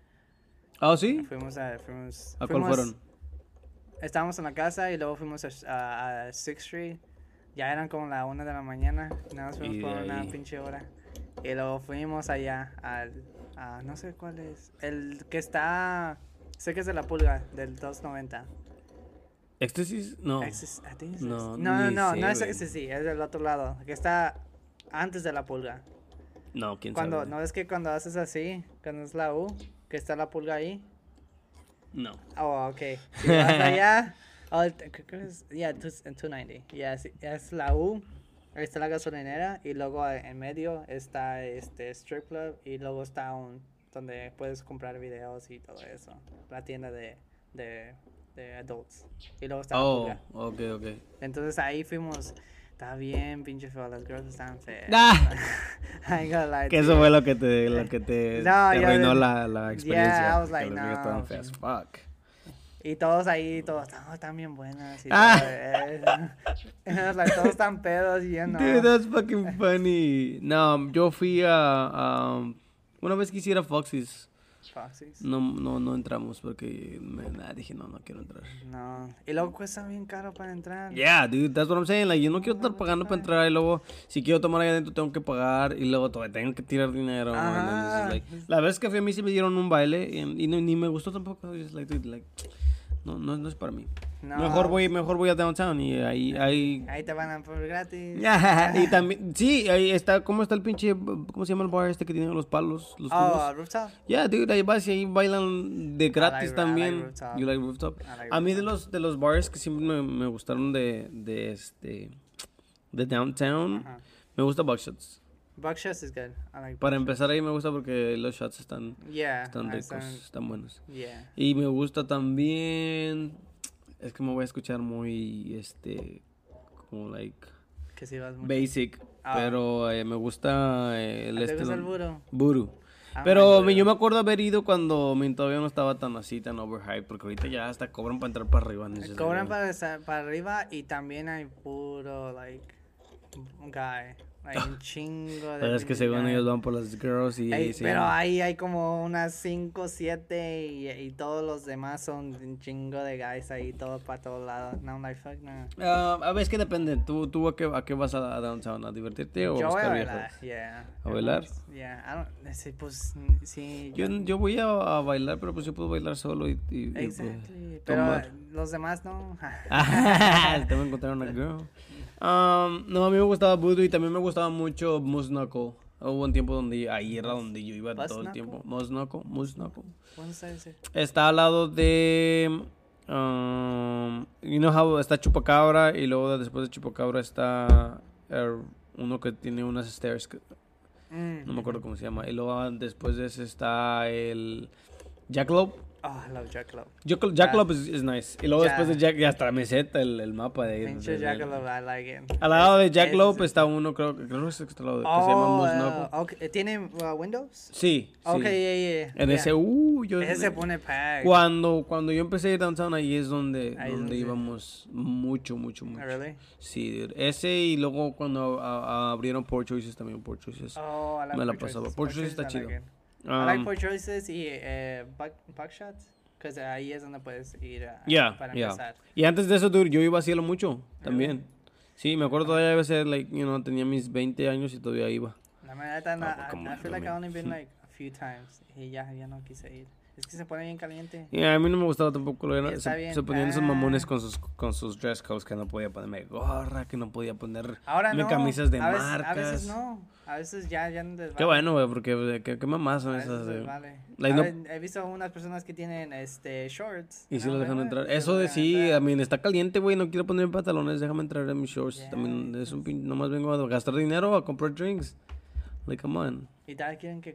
¿Ah, sí? Fuimos a, fuimos, ¿A cuál fueron? Estábamos en la casa y luego fuimos a, a, Sixth Street. Ya eran como la una de la mañana. Nada más fuimos por una pinche hora. Y luego fuimos allá al, a, no sé cuál es. El que está, sé que es de la pulga, del 290. ¿Éxtasis? No. Exis- I think it's No, no, no, no, sé, no es. Ecstasy, es del otro lado. Que está antes de la pulga. No, quién Cuando, sabe. ¿no es que cuando haces así, cuando es la U, que está la pulga ahí? No. Oh, ok. Si vas <laughs> allá, oh, es, yeah, tus- en 290. Yeah, sí, es la U, ahí está la gasolinera y luego en medio está este strip club y luego está un donde puedes comprar videos y todo eso. La tienda de, de, de adults. Y luego está la Oh, pulga. ok, ok. Entonces ahí fuimos. Está bien, pinche feo, las girls están feas. <laughs> Ah. <laughs> I ain't gonna lie Que eso you. fue lo que te, lo que te, <laughs> No, te arruinó la, la experiencia. Yeah, I was like, las viejas estaban no. feas. Fuck. Y todos ahí, todos, no, están bien buenas. Y Ah. todo, like, <laughs> todos están pedos y yo no. Dude, that's fucking funny. No, yo fui a, a- una vez quisiera Foxy's. Foxy's. No, no, no entramos porque me, nah, dije no, no quiero entrar. No. Y luego cuesta bien caro para entrar. Yeah, dude, that's what I'm saying. Like, yo no quiero estar pagando para entrar y luego, si quiero tomar ahí adentro, tengo que pagar y luego todavía tengo que tirar dinero. like- la vez que fui a mí sí me dieron un baile y, y no- ni me gustó tampoco. Just like, dude, like, no, no, no es para mí. No. Mejor voy, mejor voy a downtown y ahí, ahí. Ahí te van a por gratis. <laughs> y también, sí, ahí está, ¿cómo está el pinche, cómo se llama el bar este que tiene los palos, los Oh, rooftop. Yeah, dude, ahí vas y ahí bailan de gratis like- también. like. You like rooftop? Like a mí de los de los bars que siempre me, me gustaron de de este de downtown, Ajá. me gusta Buckshots. Buckshots is good. I like Para empezar ahí me gusta porque los shots están Yeah. están ricos, sound- están buenos. Yeah. Y me gusta también es que me voy a escuchar muy este como like Que si vas basic, Ah. pero eh, me gusta eh, el ¿Te este gusta el voodoo? Voodoo. Ah, Pero yo me acuerdo haber ido cuando mi todavía no estaba tan así, tan overhyped, porque ahorita ya hasta cobran para entrar para arriba. Cobran para, para arriba y también hay puro, like, guy. Hay un chingo de. Pero es que según ellos van por las girls y... Ey, sí. pero ahí hay como unas 5, 7 y, y todos los demás son un chingo de guys ahí, todos para todos lados. No, like, fuck, no. Ah, a ver, es que depende. ¿Tú, tú a, qué, a qué vas a, a downtown? ¿A divertirte o a Yo voy a buscar bailar, yeah. ¿A bailar? Yeah, I don't, sí, pues, sí. Yo, yo voy a, a bailar, pero pues yo puedo bailar solo y... y- y, pues, Exactly. Pero tomar. los demás no. <laughs> <laughs> Te voy a encontrar una girl. <laughs> Um, no, a mí me gustaba Voodoo y también me gustaba mucho Knuckle. Hubo un tiempo donde ahí era donde yo iba todo el tiempo. Moose Knuckle, Moose Knuckle. ¿Cómo se dice? Está al lado de. Um, you know how está Chupacabra y luego después de Chupacabra está er, uno que tiene unas stairs. que- Mm. no me acuerdo cómo se llama. Y luego después de ese está el Jackalope. Oh, I love Jackalope. Jack- Jackalope es es nice. Y luego después de Jack, ya hasta la meseta, el, el mapa de ahí. Pinche Jackalope, I like it. Al lado de Es- Jackalope es- está uno, creo, creo que es el al lado que se llama Oh, Moose uh, okay. ¿Tiene uh, Windows? Sí, sí. Ok, yeah, yeah. En yeah. ese, uh, yo... Ese se pone packed. Cuando, cuando yo empecé a ir downtown, ahí es donde, Ahí es donde donde- íbamos mucho, mucho, mucho. Oh, Really? Sí, dude. ese y luego cuando a- a- abrieron Poor Choices también, Poor Choices. Oh, I like Me la pasaba. Poor Choices está I like it. I like Um, Poor Choices y eh, Buck, Buckshots. Because ahí es donde puedes ir a, Yeah, para yeah. empezar. Y antes de eso, dude, yo iba a cielo mucho también. Sí, me acuerdo todavía a ser, like, you know, tenía mis 20 años y todavía iba. La verdad, no, Ah, pues, I, I feel like I only been <laughs> like a few times. Y ya, ya no quise ir. Es que se pone bien caliente. Y a mí no me gustaba tampoco. Lo Está se, se ponían esos Ah. mamones con sus, con sus dress codes que no podía ponerme gorra, que no podía poner Ahora no. camisas de a veces, marcas. A veces no. A veces ya, ya no les Qué bueno, güey, porque qué, qué mamás son A esas. eh. vale. Like, A no- ver, he visto unas personas que tienen este shorts. Y si ¿no? lo dejan ¿Verdad? entrar. Eso de dejan sí, entrar. a mí está caliente, güey. No quiero poner pantalones, déjame entrar en mis shorts. Yeah, También es un pin. Nomás vengo a gastar dinero a comprar drinks. Like, come on. Y tal quieren que,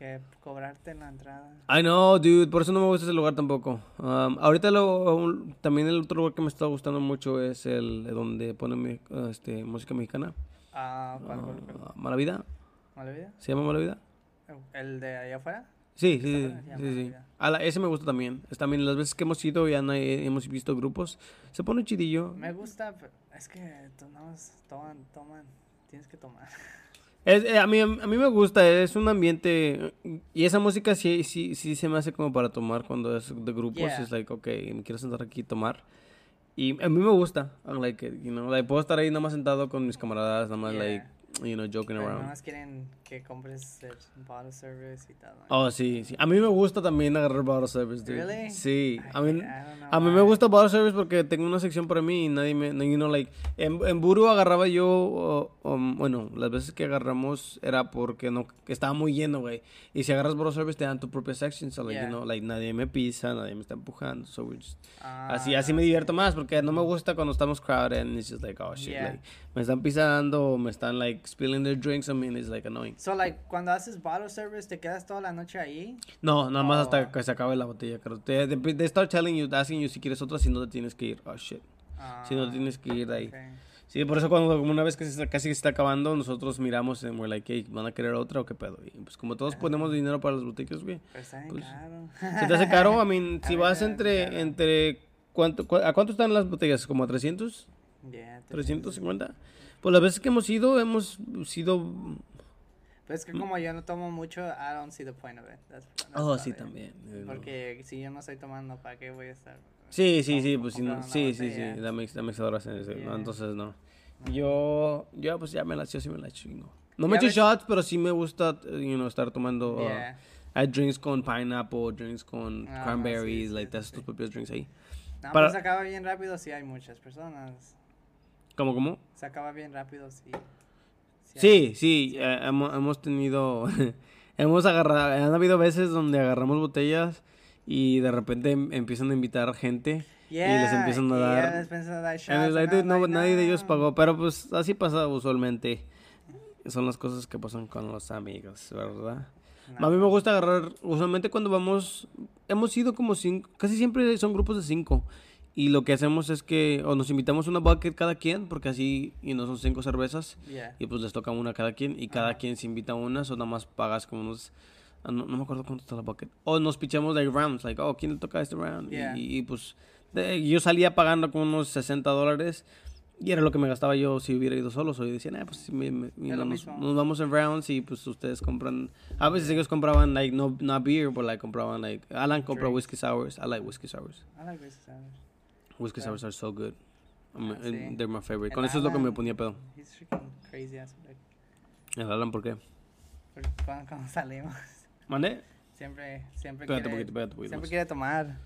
que cobrarte la entrada. I know, dude. Por eso no me gusta ese lugar tampoco. Um, ahorita lo, un- también el otro lugar que me está gustando mucho es el donde ponen este, música mexicana. Ah, ¿cuál, cuál, cuál? Uh, Mala Vida. ¿Mala vida? ¿Se llama Mala Vida? ¿El de allá afuera? Sí, ¿Está sí, sí. sí. A la- ese me gusta también. Es también las veces que hemos ido y eh, hemos visto grupos. Se pone chidillo. Me gusta, pero es que no toman, toman, tienes que tomar. <laughs> Es, eh, a, mí, a mí me gusta, es un ambiente y esa música sí, sí, sí se me hace como para tomar cuando es de grupos, Yeah. es like, ok, me quiero sentar aquí y tomar. Y a mí me gusta, I like it, you know, like, puedo estar ahí nada más sentado con mis camaradas, nada más Yeah. like, you know, joking Pero around. nomás quieren que compres el bottle service y todo. Oh, sí, sí. A mí me gusta también agarrar bottle service, dude. Really? Sí. I- A mí, I don't know a mí me gusta bottle service porque tengo una sección para mí y nadie me... You know, like... En, en Buru agarraba yo... o- o, bueno, las veces que agarramos era porque no... que estaba muy lleno, güey. Y si agarras bottle service te dan tu propia section. So, like, Yeah. you know, like, nadie me pisa, nadie me está empujando. So, we just- Ah, así, así me divierto más porque no me gusta cuando estamos crowded and it's just like, oh, shit. Yeah. Like, me están pisando me están, like, spilling their drinks on me and it's, like, annoying. So, like, cuando haces bottle service, ¿te quedas toda la noche ahí? No, nada más Oh. hasta que se acabe la botella. They, they, they start telling you, asking you si quieres otra, si no te tienes que ir. Oh, shit. Si no Ah, tienes que ir de ahí. ok. Sí, por eso cuando como una vez que se está- casi se está acabando, nosotros miramos en we're like, hey, ¿van a querer otra o qué pedo? Y pues como todos ponemos dinero para las botellas, güey. Pero está Pues, caro. ¿Se te hace caro? I mean, <laughs> A si mí vas entre, entre, ¿cuánto, cu- ¿a cuánto están las botellas? ¿Como a 300? Yeah, te sientes- ¿350? Pues las veces que hemos ido, hemos sido... Pero es que como yo no tomo mucho, I don't see the point of it. That's- that's Oh, sí, it. también. Porque si yo no estoy tomando, ¿para qué voy a estar? Sí, sí, sí, pues sí, no, sí, sí, sí, botella? that makes, that makes a lot of sense, Yeah. ¿no? Entonces, no. Yo, yo, pues ya me la, yo sí me la chingo. No me echo ves- shots, pero sí me gusta, you know, estar tomando, uh, Yeah. hay drinks con pineapple, drinks con Ah, cranberries, sí, sí, like, sí, that's tus propios drinks ahí. No, Para- pero se acaba bien rápido si hay muchas personas. ¿Cómo, cómo? Se acaba bien rápido si hay- Sí, sí, eh, hemos, hemos tenido, <laughs> hemos agarrado, han habido veces donde agarramos botellas y de repente em- empiezan a invitar gente y les Yeah, empiezan a dar... les empiezan a dar shots, like, no, like, nadie de ellos pagó, pero pues así pasa usualmente. Son las cosas que pasan con los amigos, ¿verdad? No. A mí me gusta agarrar, usualmente cuando vamos, hemos ido como cinco, casi siempre son grupos de cinco. Y lo que hacemos es que o nos invitamos una bucket cada quien, porque así, y no son cinco cervezas, Yeah. y pues les toca una a cada quien, y cada Ajá. quien se invita una, o nada más pagas como unos, ah, no, no me acuerdo cuánto está la bucket. O nos pichamos like rounds, like, oh, ¿quién le toca este round? Y- Yeah. Y, y, pues de- yo salía pagando como unos 60 dólares. Y era lo que me gastaba yo si hubiera ido solo. So, yo decía, nah, pues sí, me- me- nos, nos vamos en rounds y pues ustedes compran. A veces ellos compraban, like, no, no beer, pero like, compraban, like, Alan compra whiskey sours. I like whiskey sours. I like this sound. Whiskey sours are so good. Ah, sí. They're my favorite. El Con eso es lo que me Alan- ponía pedo. He's freaking crazy as fuck. El Alan, ¿por qué? Por- Cuando, cuando salimos, ¿Mande? siempre, siempre Espérate un quiere, poquito, espérate un poquito siempre quiere tomar.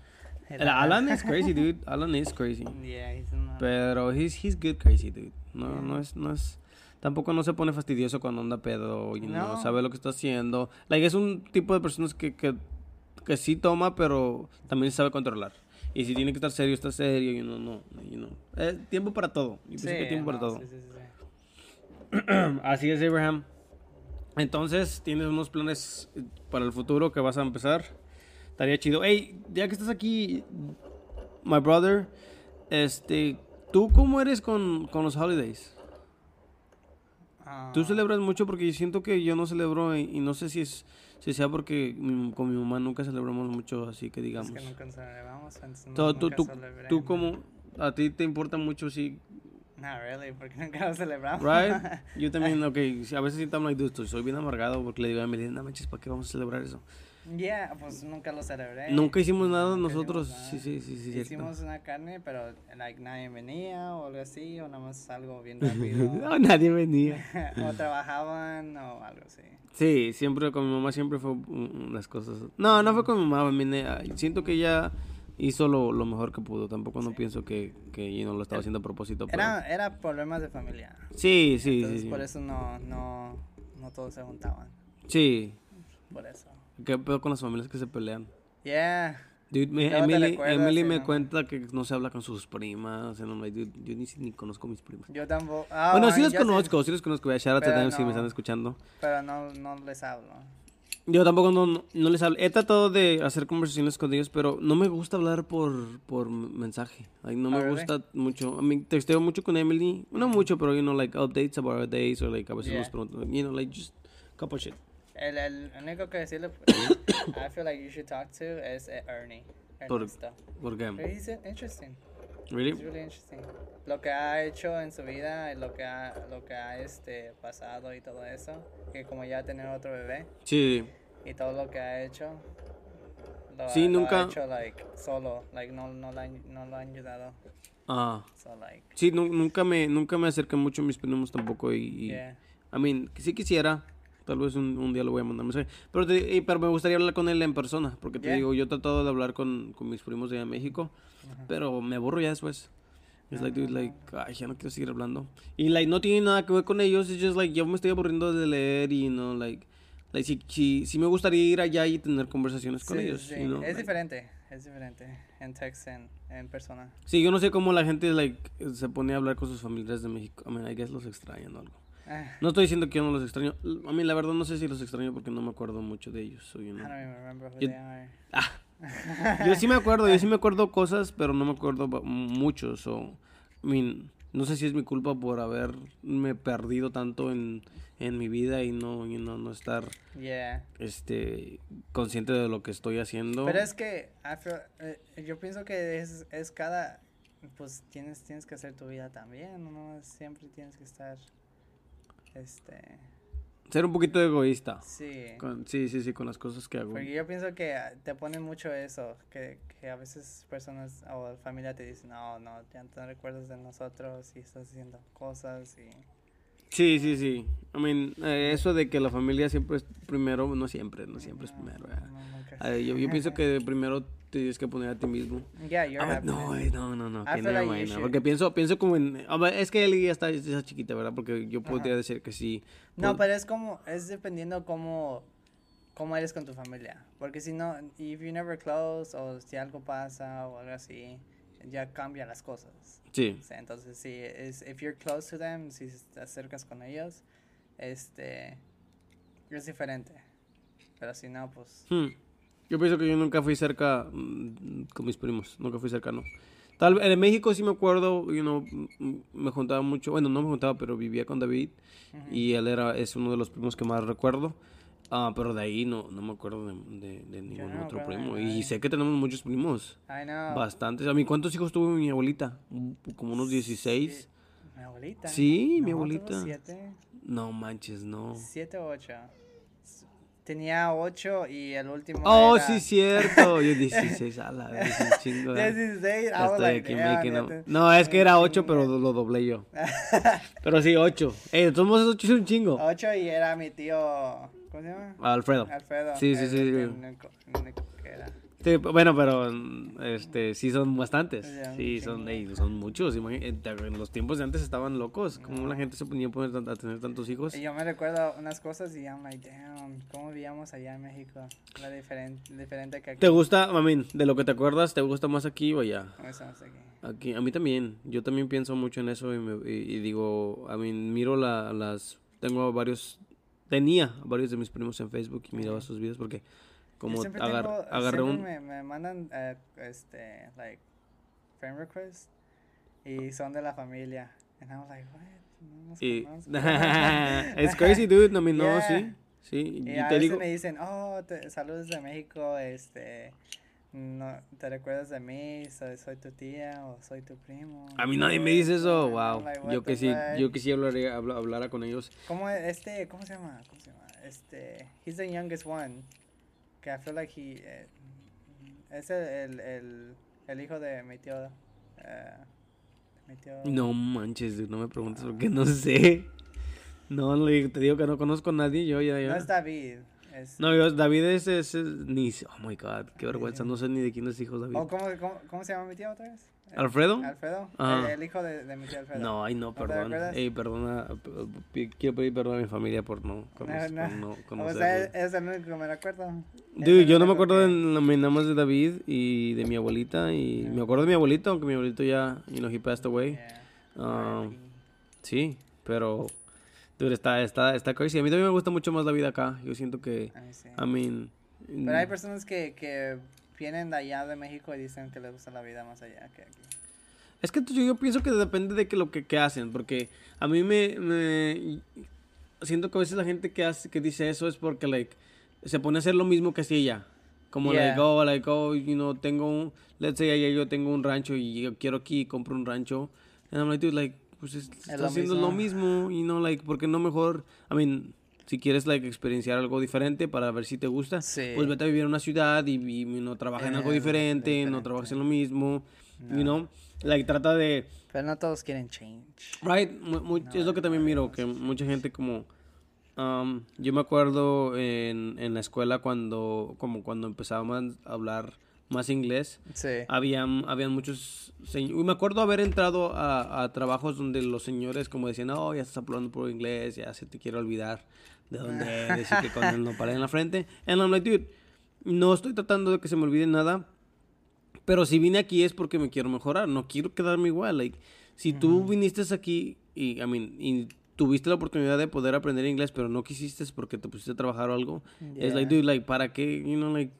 El Alan is crazy, <laughs> dude. Alan is crazy. Yeah, he's una- Pero he's, he's good crazy, dude. No, Yeah. no es, no es... Tampoco no se pone fastidioso cuando anda pedo, y no No. sabe lo que está haciendo. Like, es un tipo de personas que, que, que sí toma, pero también sabe controlar. Y si tiene que estar serio, está serio, y no, no, you know. Eh, tiempo para todo. Yo pienso que Sí, tiempo para no, todo. sí, sí, sí, sí. <clears throat> Así es, Abraham. Entonces, tienes unos planes eh, para el futuro que vas a empezar. Estaría chido. Hey, ya que estás aquí, my brother, este, ¿tú cómo eres con, con los holidays? Ah, ¿Tú celebras mucho? Porque yo siento que yo no celebro y, y no sé si es si sea porque mi- con mi mamá nunca celebramos mucho, así que Es digamos. que nunca celebramos, entonces no- tú, nunca tú, tú no. como, a ti te importa mucho, sí, Not really, porque nunca lo celebramos. right? <laughs> Yo también, ok, a veces siento like, dude, estoy- soy bien amargado porque le digo a Melissa, no manches, ¿para qué vamos a celebrar eso? yeah, pues nunca lo celebré. Nunca hicimos nada Nunca nosotros. nada. Sí, sí, sí, sí, cierto. Hicimos una carne, pero like, nadie venía o algo así, o nada más algo bien rápido. <laughs> No, nadie venía. <laughs> o trabajaban o algo así. Sí, siempre con mi mamá siempre fue las cosas. No, no fue con mi mamá. Eh, siento que ella hizo lo, lo mejor que pudo. Tampoco no pienso que, que yo no lo estaba haciendo a propósito. Pero... Era, era problemas de familia. Sí, sí, Entonces, sí. por eso no, no, no todos se juntaban. sí. Por eso. ¿Qué pedo con las familias que se pelean? Yeah. Dude, me- Emily, Emily sí, me ¿no? cuenta que no se habla con sus primas. I'm like, dude, yo ni, ni conozco a mis primas. Yo tampoco. ah, bueno, sí los sí, conozco, sí los conozco. Voy a shout out Pero them si me no. están escuchando. pero no, no les hablo. Yo tampoco no, no, no les hablo. He tratado de hacer conversaciones con ellos, pero no me gusta hablar por, por mensaje. Like, no Oh, me really? gusta mucho. I mean, texteo mucho con Emily. No mucho, pero, you know, like, updates about our days, or like, a veces Yeah. nos pregunto, you know, like, just couple shit. El, el único que decirle, <coughs> I feel like you should talk to es eh, Ernie. Por- Ernesto. Porque, He's interesting. really? It's really interesting. Lo que ha hecho en su vida, lo que ha, lo que ha este, pasado y todo eso. Que como ya tener otro bebé Sí, y todo lo que ha hecho. Lo, Sí, lo nunca- ha hecho like solo, like no, no, han, no lo han ayudado. ah, So like, sí, nu- nunca me, nunca me acerqué mucho a mis primos tampoco y, y- yeah. I mean, sí quisiera. Tal vez un, un día lo voy a mandar mensaje. Pero, te- pero me gustaría hablar con él en persona. Porque te Yeah. digo, yo he tratado de hablar con, con mis primos de allá en México. Pero me aburro ya después. Es like, dude, like, ay, ya no quiero seguir hablando. Y, like, no tiene nada que ver con ellos. Es just, like, yo me estoy aburriendo de leer y, no, like, like, sí, sí, sí me gustaría ir allá y tener conversaciones con Sí, ellos. sí. you know, Es like- diferente, es diferente. En text, en, en persona. Sí, yo no sé cómo la gente, like, se pone a hablar con sus familiares de México. I mean, I guess los extrañan o algo. Ah, No estoy diciendo que yo no los extraño. A mí, la verdad, no sé si los extraño porque no me acuerdo mucho de ellos. so, you I know. don't even remember who Yo- are. Yo sí me acuerdo, yo sí me acuerdo cosas, pero no me acuerdo mucho. So, I mean, no sé si es mi culpa por haberme perdido tanto en, en mi vida y no, you know, no estar Yeah. este, consciente de lo que estoy haciendo. Pero es que feel- eh, yo pienso que es, es cada pues tienes tienes que hacer tu vida también, no siempre tienes que estar este Ser un poquito egoísta. sí. Con- sí, sí, sí, con las cosas que hago. Porque yo pienso que ah, te ponen mucho eso, que, que a veces personas o familia te dicen, no, no, ya no te recuerdas de nosotros y estás haciendo cosas y... Sí, sí, sí. I mean, eh, eso de que la familia siempre es primero, no siempre, no siempre es primero. No, nunca. Eh, yo, yo pienso que primero te tienes que poner a ti mismo. Yeah, you're Ah, no, eh, no, no, no, que no, like should. porque pienso, pienso como en, a ver, es que él ya está, está chiquita, ¿verdad? Porque yo podría decir que sí. No, pero es como, es dependiendo cómo, cómo eres con tu familia. Porque si no, if you never close o si algo pasa o algo así, ya cambia las cosas. Sí, O sea, entonces, si es, if you're close to them, si te acercas con ellos, este, es diferente. Pero si no, pues, Hmm. Yo pienso que yo nunca fui cerca mm, con mis primos, nunca fui cercano. Tal vez en México sí me acuerdo, you know, mm, me juntaba mucho, bueno, no me juntaba, pero vivía con David y él era es uno de los primos que más recuerdo. Ah, pero de ahí no, no me acuerdo de, de- de ningún no otro primo. Y sé que tenemos muchos primos, I know. bastantes. A mí, ¿cuántos hijos tuvo mi abuelita? Como unos 16. Mi abuelita. Sí, mi No, abuelita. Siete, No manches, no. siete o ocho. Tenía ocho y el último Oh, era- sí, cierto. Yo 16, a la vez, un chingo. ¿verdad? 16, I Ya was estoy like, te- No, es que era 8, pero lo doblé yo. <laughs> Pero sí, 8. Ey, de todos modos, 8 es un chingo. Ocho y era mi tío, ¿cómo se llama? Alfredo. Alfredo. Sí, sí, sí, sí. bueno, pero este, sí son bastantes. Sí, son, ey, son muchos. imagínate, En los tiempos de antes estaban locos. ¿Cómo la gente se ponía a, tener tantos hijos? Y yo me recuerdo unas cosas y I'm like, damn, ¿cómo vivíamos allá en México? Era diferente, diferente que aquí. ¿Te gusta, mamín, de lo que te acuerdas, te gusta más aquí o allá? ¿Cómo estamos aquí? Aquí, a mí también. Yo también pienso mucho en eso y, me- y- y digo, a mí miro la, las, tengo varios, tenía varios de mis primos en Facebook y miraba sus videos porque como siempre agar- tengo- agarré un, Me, me mandan, eh, este, like, friend requests y son de la familia. And I was like, what? No nos y <laughs> it's <laughs> crazy dude, no, mean, no, Yeah. sí, sí, Y y a te veces digo, me dicen, oh, te- saludos de México, este, no, ¿te recuerdas de mí? Soy, soy tu tía o soy tu primo. a mí nadie me dice eso, wow, yo que sí, yo que sí hablaría, habla- hablara con ellos, ¿Cómo es este, cómo se llama? ¿Cómo se llama? Este, he's the youngest one. Que I feel like he, eh, es el, el, el, el hijo de mi tío, eh, mi tío. no manches, dude, no me preguntes porque no sé, no, te digo que no conozco a nadie, yo ya, ya. No es David, es... No, yo, David es, es, es- ni, oh my god, qué vergüenza, no sé ni de quién es hijo David. ¿O cómo, cómo, cómo se llama mi tío otra vez? ¿Alfredo? Alfredo, Ajá. el, el hijo de, de mi tío Alfredo. No, ay no, perdón. acuerdas? Ey, perdona, quiero pedir perdón a mi familia por no, conocer, no. por no O sea, es el único que me recuerdo. Dude, yo no me acuerdo de, que- nada más de David y de mi abuelita y me acuerdo de mi abuelito, aunque mi abuelito ya, you know, he passed away. Yeah. Um, sí, pero, dude, está, está, está crazy. A mí también me gusta mucho más la vida acá. Yo siento que, Ay, sí. I mean... Pero hay personas que, que vienen de allá de México y dicen que les gusta la vida más allá que aquí. Es que yo, yo pienso que depende de que lo que, que hacen, porque a mí me, me- siento que a veces la gente que hace que dice eso es porque like se pone a hacer lo mismo que hacía ella. Como Yeah. like, oh, like, oh, you know, tengo un, let's say allá yo tengo un rancho y yo quiero aquí, compro un rancho. And I'm like, dude, like, pues es- estás lo haciendo lo mismo, y no, like, ¿por qué no mejor? I mean, si quieres, like, experienciar algo diferente para ver si te gusta, Sí. pues vete a vivir en una ciudad y, y no trabaja en algo Eh, diferente, no trabajes en lo mismo, you know, like, trata de... Pero no todos quieren change. Right, mu- mu- es lo que también miro, que mucha gente como... um, yo me acuerdo en, en la escuela cuando, como cuando empezábamos a hablar más inglés, Sí. habían, habían muchos... Me acuerdo haber entrado a, a trabajos donde los señores como decían, oh, ya estás hablando por inglés, ya se te quiere olvidar de dónde eres y que con el nopal en la frente. And I'm like, dude, no estoy tratando de que se me olvide nada, pero si vine aquí es porque me quiero mejorar, no quiero quedarme igual. Like, si tú viniste aquí y, I mean, y tuviste la oportunidad de poder aprender inglés, pero no quisiste porque te pusiste a trabajar o algo, es like, Yeah. dude, like, ¿para qué? You know, like,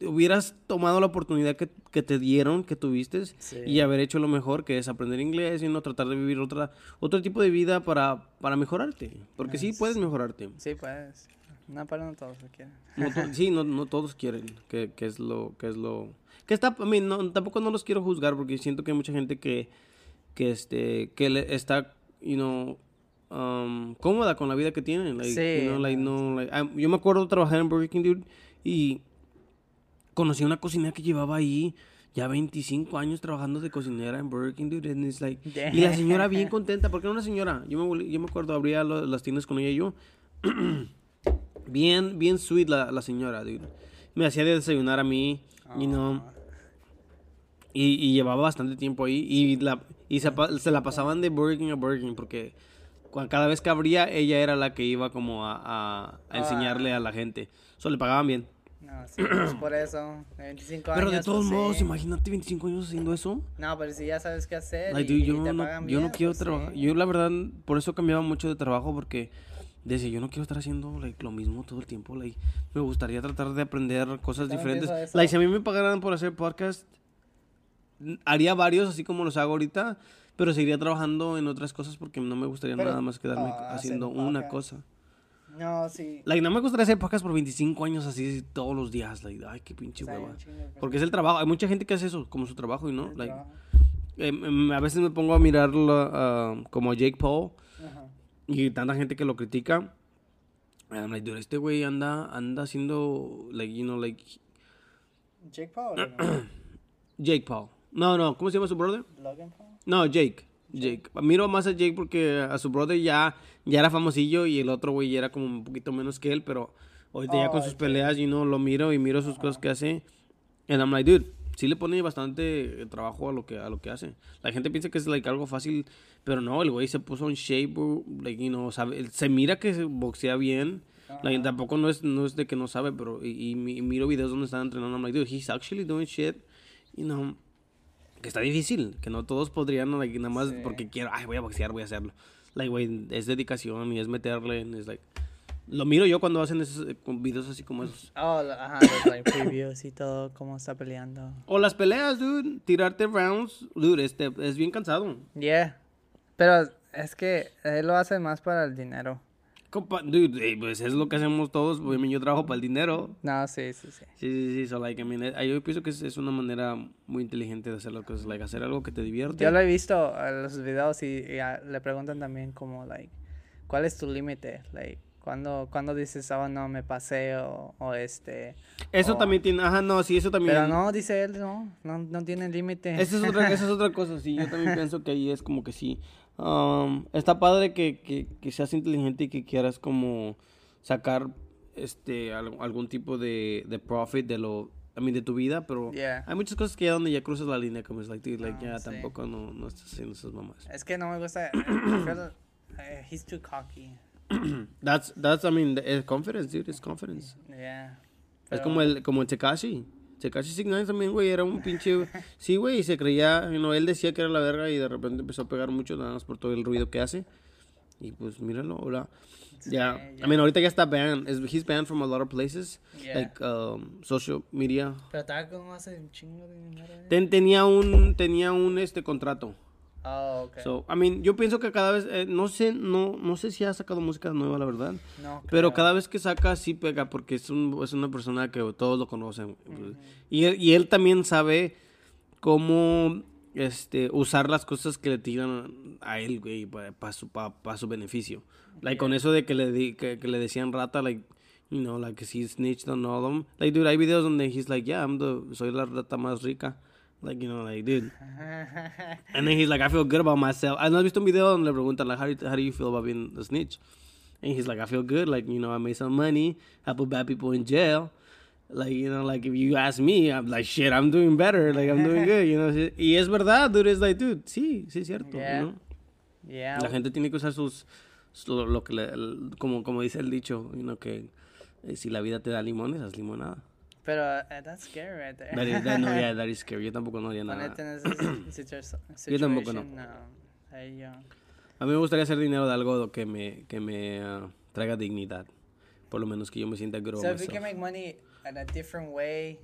hubieras tomado la oportunidad que, que te dieron, que tuviste, Sí. y haber hecho lo mejor, que es aprender inglés y no tratar de vivir otra, otro tipo de vida para, para mejorarte. Porque sí puedes mejorarte. Sí, pues. No, pero no todos lo quieren. No to- sí, no, no todos quieren, que, que es lo, que es lo, que está, I mean, no, tampoco no los quiero juzgar porque siento que hay mucha gente que, que este, que le está, you know, um, cómoda con la vida que tienen, like, Sí, you know, like, no, no, like, ah, yo me acuerdo trabajar en Burger King, dude, y conocí a una cocinera que llevaba ahí, ya 25 años trabajando de cocinera en Burger King, dude. And it's like, y la señora bien <laughs> contenta, porque era una señora. Yo me, yo me acuerdo, abría lo- las tiendas con ella y yo. <clears throat> bien, bien sweet la, la señora, dude. Me hacía de desayunar a mí, you know. Y, y llevaba bastante tiempo ahí. Y, la, y se, se la pasaban de Burger King a Burger King porque cada vez que abría, ella era la que iba como a, a- a enseñarle a la gente. Solo le pagaban bien. No, sí, pues por eso. de 25 Pero de todos pues, modos, sí. imagínate 25 años haciendo eso. No, pero si ya sabes qué hacer. Y, yo, te no, pagan yo no quiero pues, trabajar. sí. Yo la verdad, por eso cambiaba mucho de trabajo porque decía, yo no quiero estar haciendo like, lo mismo todo el tiempo. Like, me gustaría tratar de aprender cosas diferentes. Like, si a mí me pagaran por hacer podcast, haría varios así como los hago ahorita, pero seguiría trabajando en otras cosas porque no me gustaría Pero, nada más quedarme ah, haciendo una cosa. No, sí. Like, no me gustaría hacer podcast por 25 años así todos los días. Like, ay, qué pinche hueva. Porque es el trabajo. Hay mucha gente que hace eso como su trabajo y no. Like, em, em, a veces me pongo a mirarlo ah, como Jake Paul Ajá. y tanta gente que lo critica. I'm like, dude, este güey anda, anda haciendo, like, you know, like, Jake Paul. ¿o no? <clears throat> Jake Paul. No, no, ¿cómo se llama su brother? Logan Paul. No, Jake. Jake. Miro más a Jake porque a su brother ya, ya era famosillo y el otro güey era como un poquito menos que él, pero ahorita ya con Oh, sus peleas, y no lo miro y miro sus cosas que hace. And I'm like, dude, sí le pone bastante trabajo a lo que, a lo que hace. La gente piensa que es like algo fácil, pero no, el güey se puso en shape, like, you know, sabe, se mira que se boxea bien. Like, tampoco no es, no es de que no sabe, pero y, y miro videos donde están entrenando. I'm like, dude, he's actually doing shit, you know, que está difícil, que no todos podrían, like, nada más Sí. porque quiero, ay, voy a boxear, voy a hacerlo. Like, güey, es dedicación y es meterle, es like, lo miro yo cuando hacen esos eh, videos así como esos. <laughs> Oh, ajá, los like, previews y todo, cómo está peleando. O las peleas, dude, tirarte rounds, dude, este, es bien cansado. Yeah. Pero es que él lo hace más para el dinero. Compa, dude, eh, pues es lo que hacemos todos, pues, I mean, yo trabajo para el dinero. No, sí, sí, sí. Sí, sí, sí, so, like, I mean, eh, yo pienso que es, es una manera muy inteligente de hacer las cosas, like, hacer algo que te divierte. Yo lo he visto en los videos y, y a- le preguntan también como, like, ¿cuál es tu límite? Like, ¿cuándo, cuándo dices, oh, no, me pasé o, o este... Eso o- también tiene, ajá, no, sí, eso también. Pero no, dice él, no, no, no tiene límite. Esa es otra, esa es otra <laughs> cosa, sí. Yo también pienso que ahí es como que sí. Um, está padre que, que, que seas inteligente y que quieras como sacar este al- algún tipo de, de profit de lo I mean, de tu vida, pero Yeah. hay muchas cosas que ya donde ya cruzas la línea, como es like, dude, like, Ah, ya sí. tampoco no, no estás haciendo esas mamás. Es que no me gusta. <clears throat> Eh, he's too cocky. <clears throat> That's, that's, I mean, it's confidence, dude, it's confidence. Yeah. Es Pero- como el, como el Tekashi. Tekashi 69 también, güey, era un pinche... <laughs> Sí, güey, y se creía... Know, él decía que era la verga y de repente empezó a pegar mucho nada más por todo el ruido que hace. Y pues, míralo, hola. Ya, ya. I mean, ahorita ya está banned. Es- He's banned from a lot of places. Yeah. Like, um, social media. Pero tal como hace un chingo de dinero. eh. Ten- tenía un, tenía un, este, contrato. Oh, okay. So, I mean, yo pienso que cada vez... eh, no sé, no, no sé si ha sacado música nueva, la verdad. no, Pero cada vez que saca sí pega porque es, un, es una persona que todos lo conocen. y, él, y él también sabe cómo este, usar las cosas que le tiran a él, güey, para su, pa- pa su beneficio. Like, con eso de que le, di- que, que le decían rata, like, you know, like, he snitched on all of them. Like, dude, hay videos donde he's like, yeah, I'm the, soy la rata más rica. Like, you know, like, dude. And then he's like, I feel good about myself. ¿No has visto un video donde le preguntan, like, how do, you, how do you feel about being a snitch? And he's like, I feel good. Like, you know, I made some money. I put bad people in jail. Like, you know, like, if you ask me, I'm like, shit, I'm doing better. Like, I'm doing good, you know. Y es verdad, dude. Es like, dude, sí, sí es cierto, Yeah. you know. Yeah. La gente tiene que usar sus, lo, lo que le, como, como dice el dicho, you know, que eh, si la vida te da limones, haz limonada. Pero uh, that's scary right there. That is, that, no, yeah, that is scary. Yo tampoco no haría nada. <coughs> Yo tampoco no. no. A mí me gustaría hacer dinero de algo que me, que me ah, traiga dignidad. Por lo menos que yo me sienta So if you can make money in a different way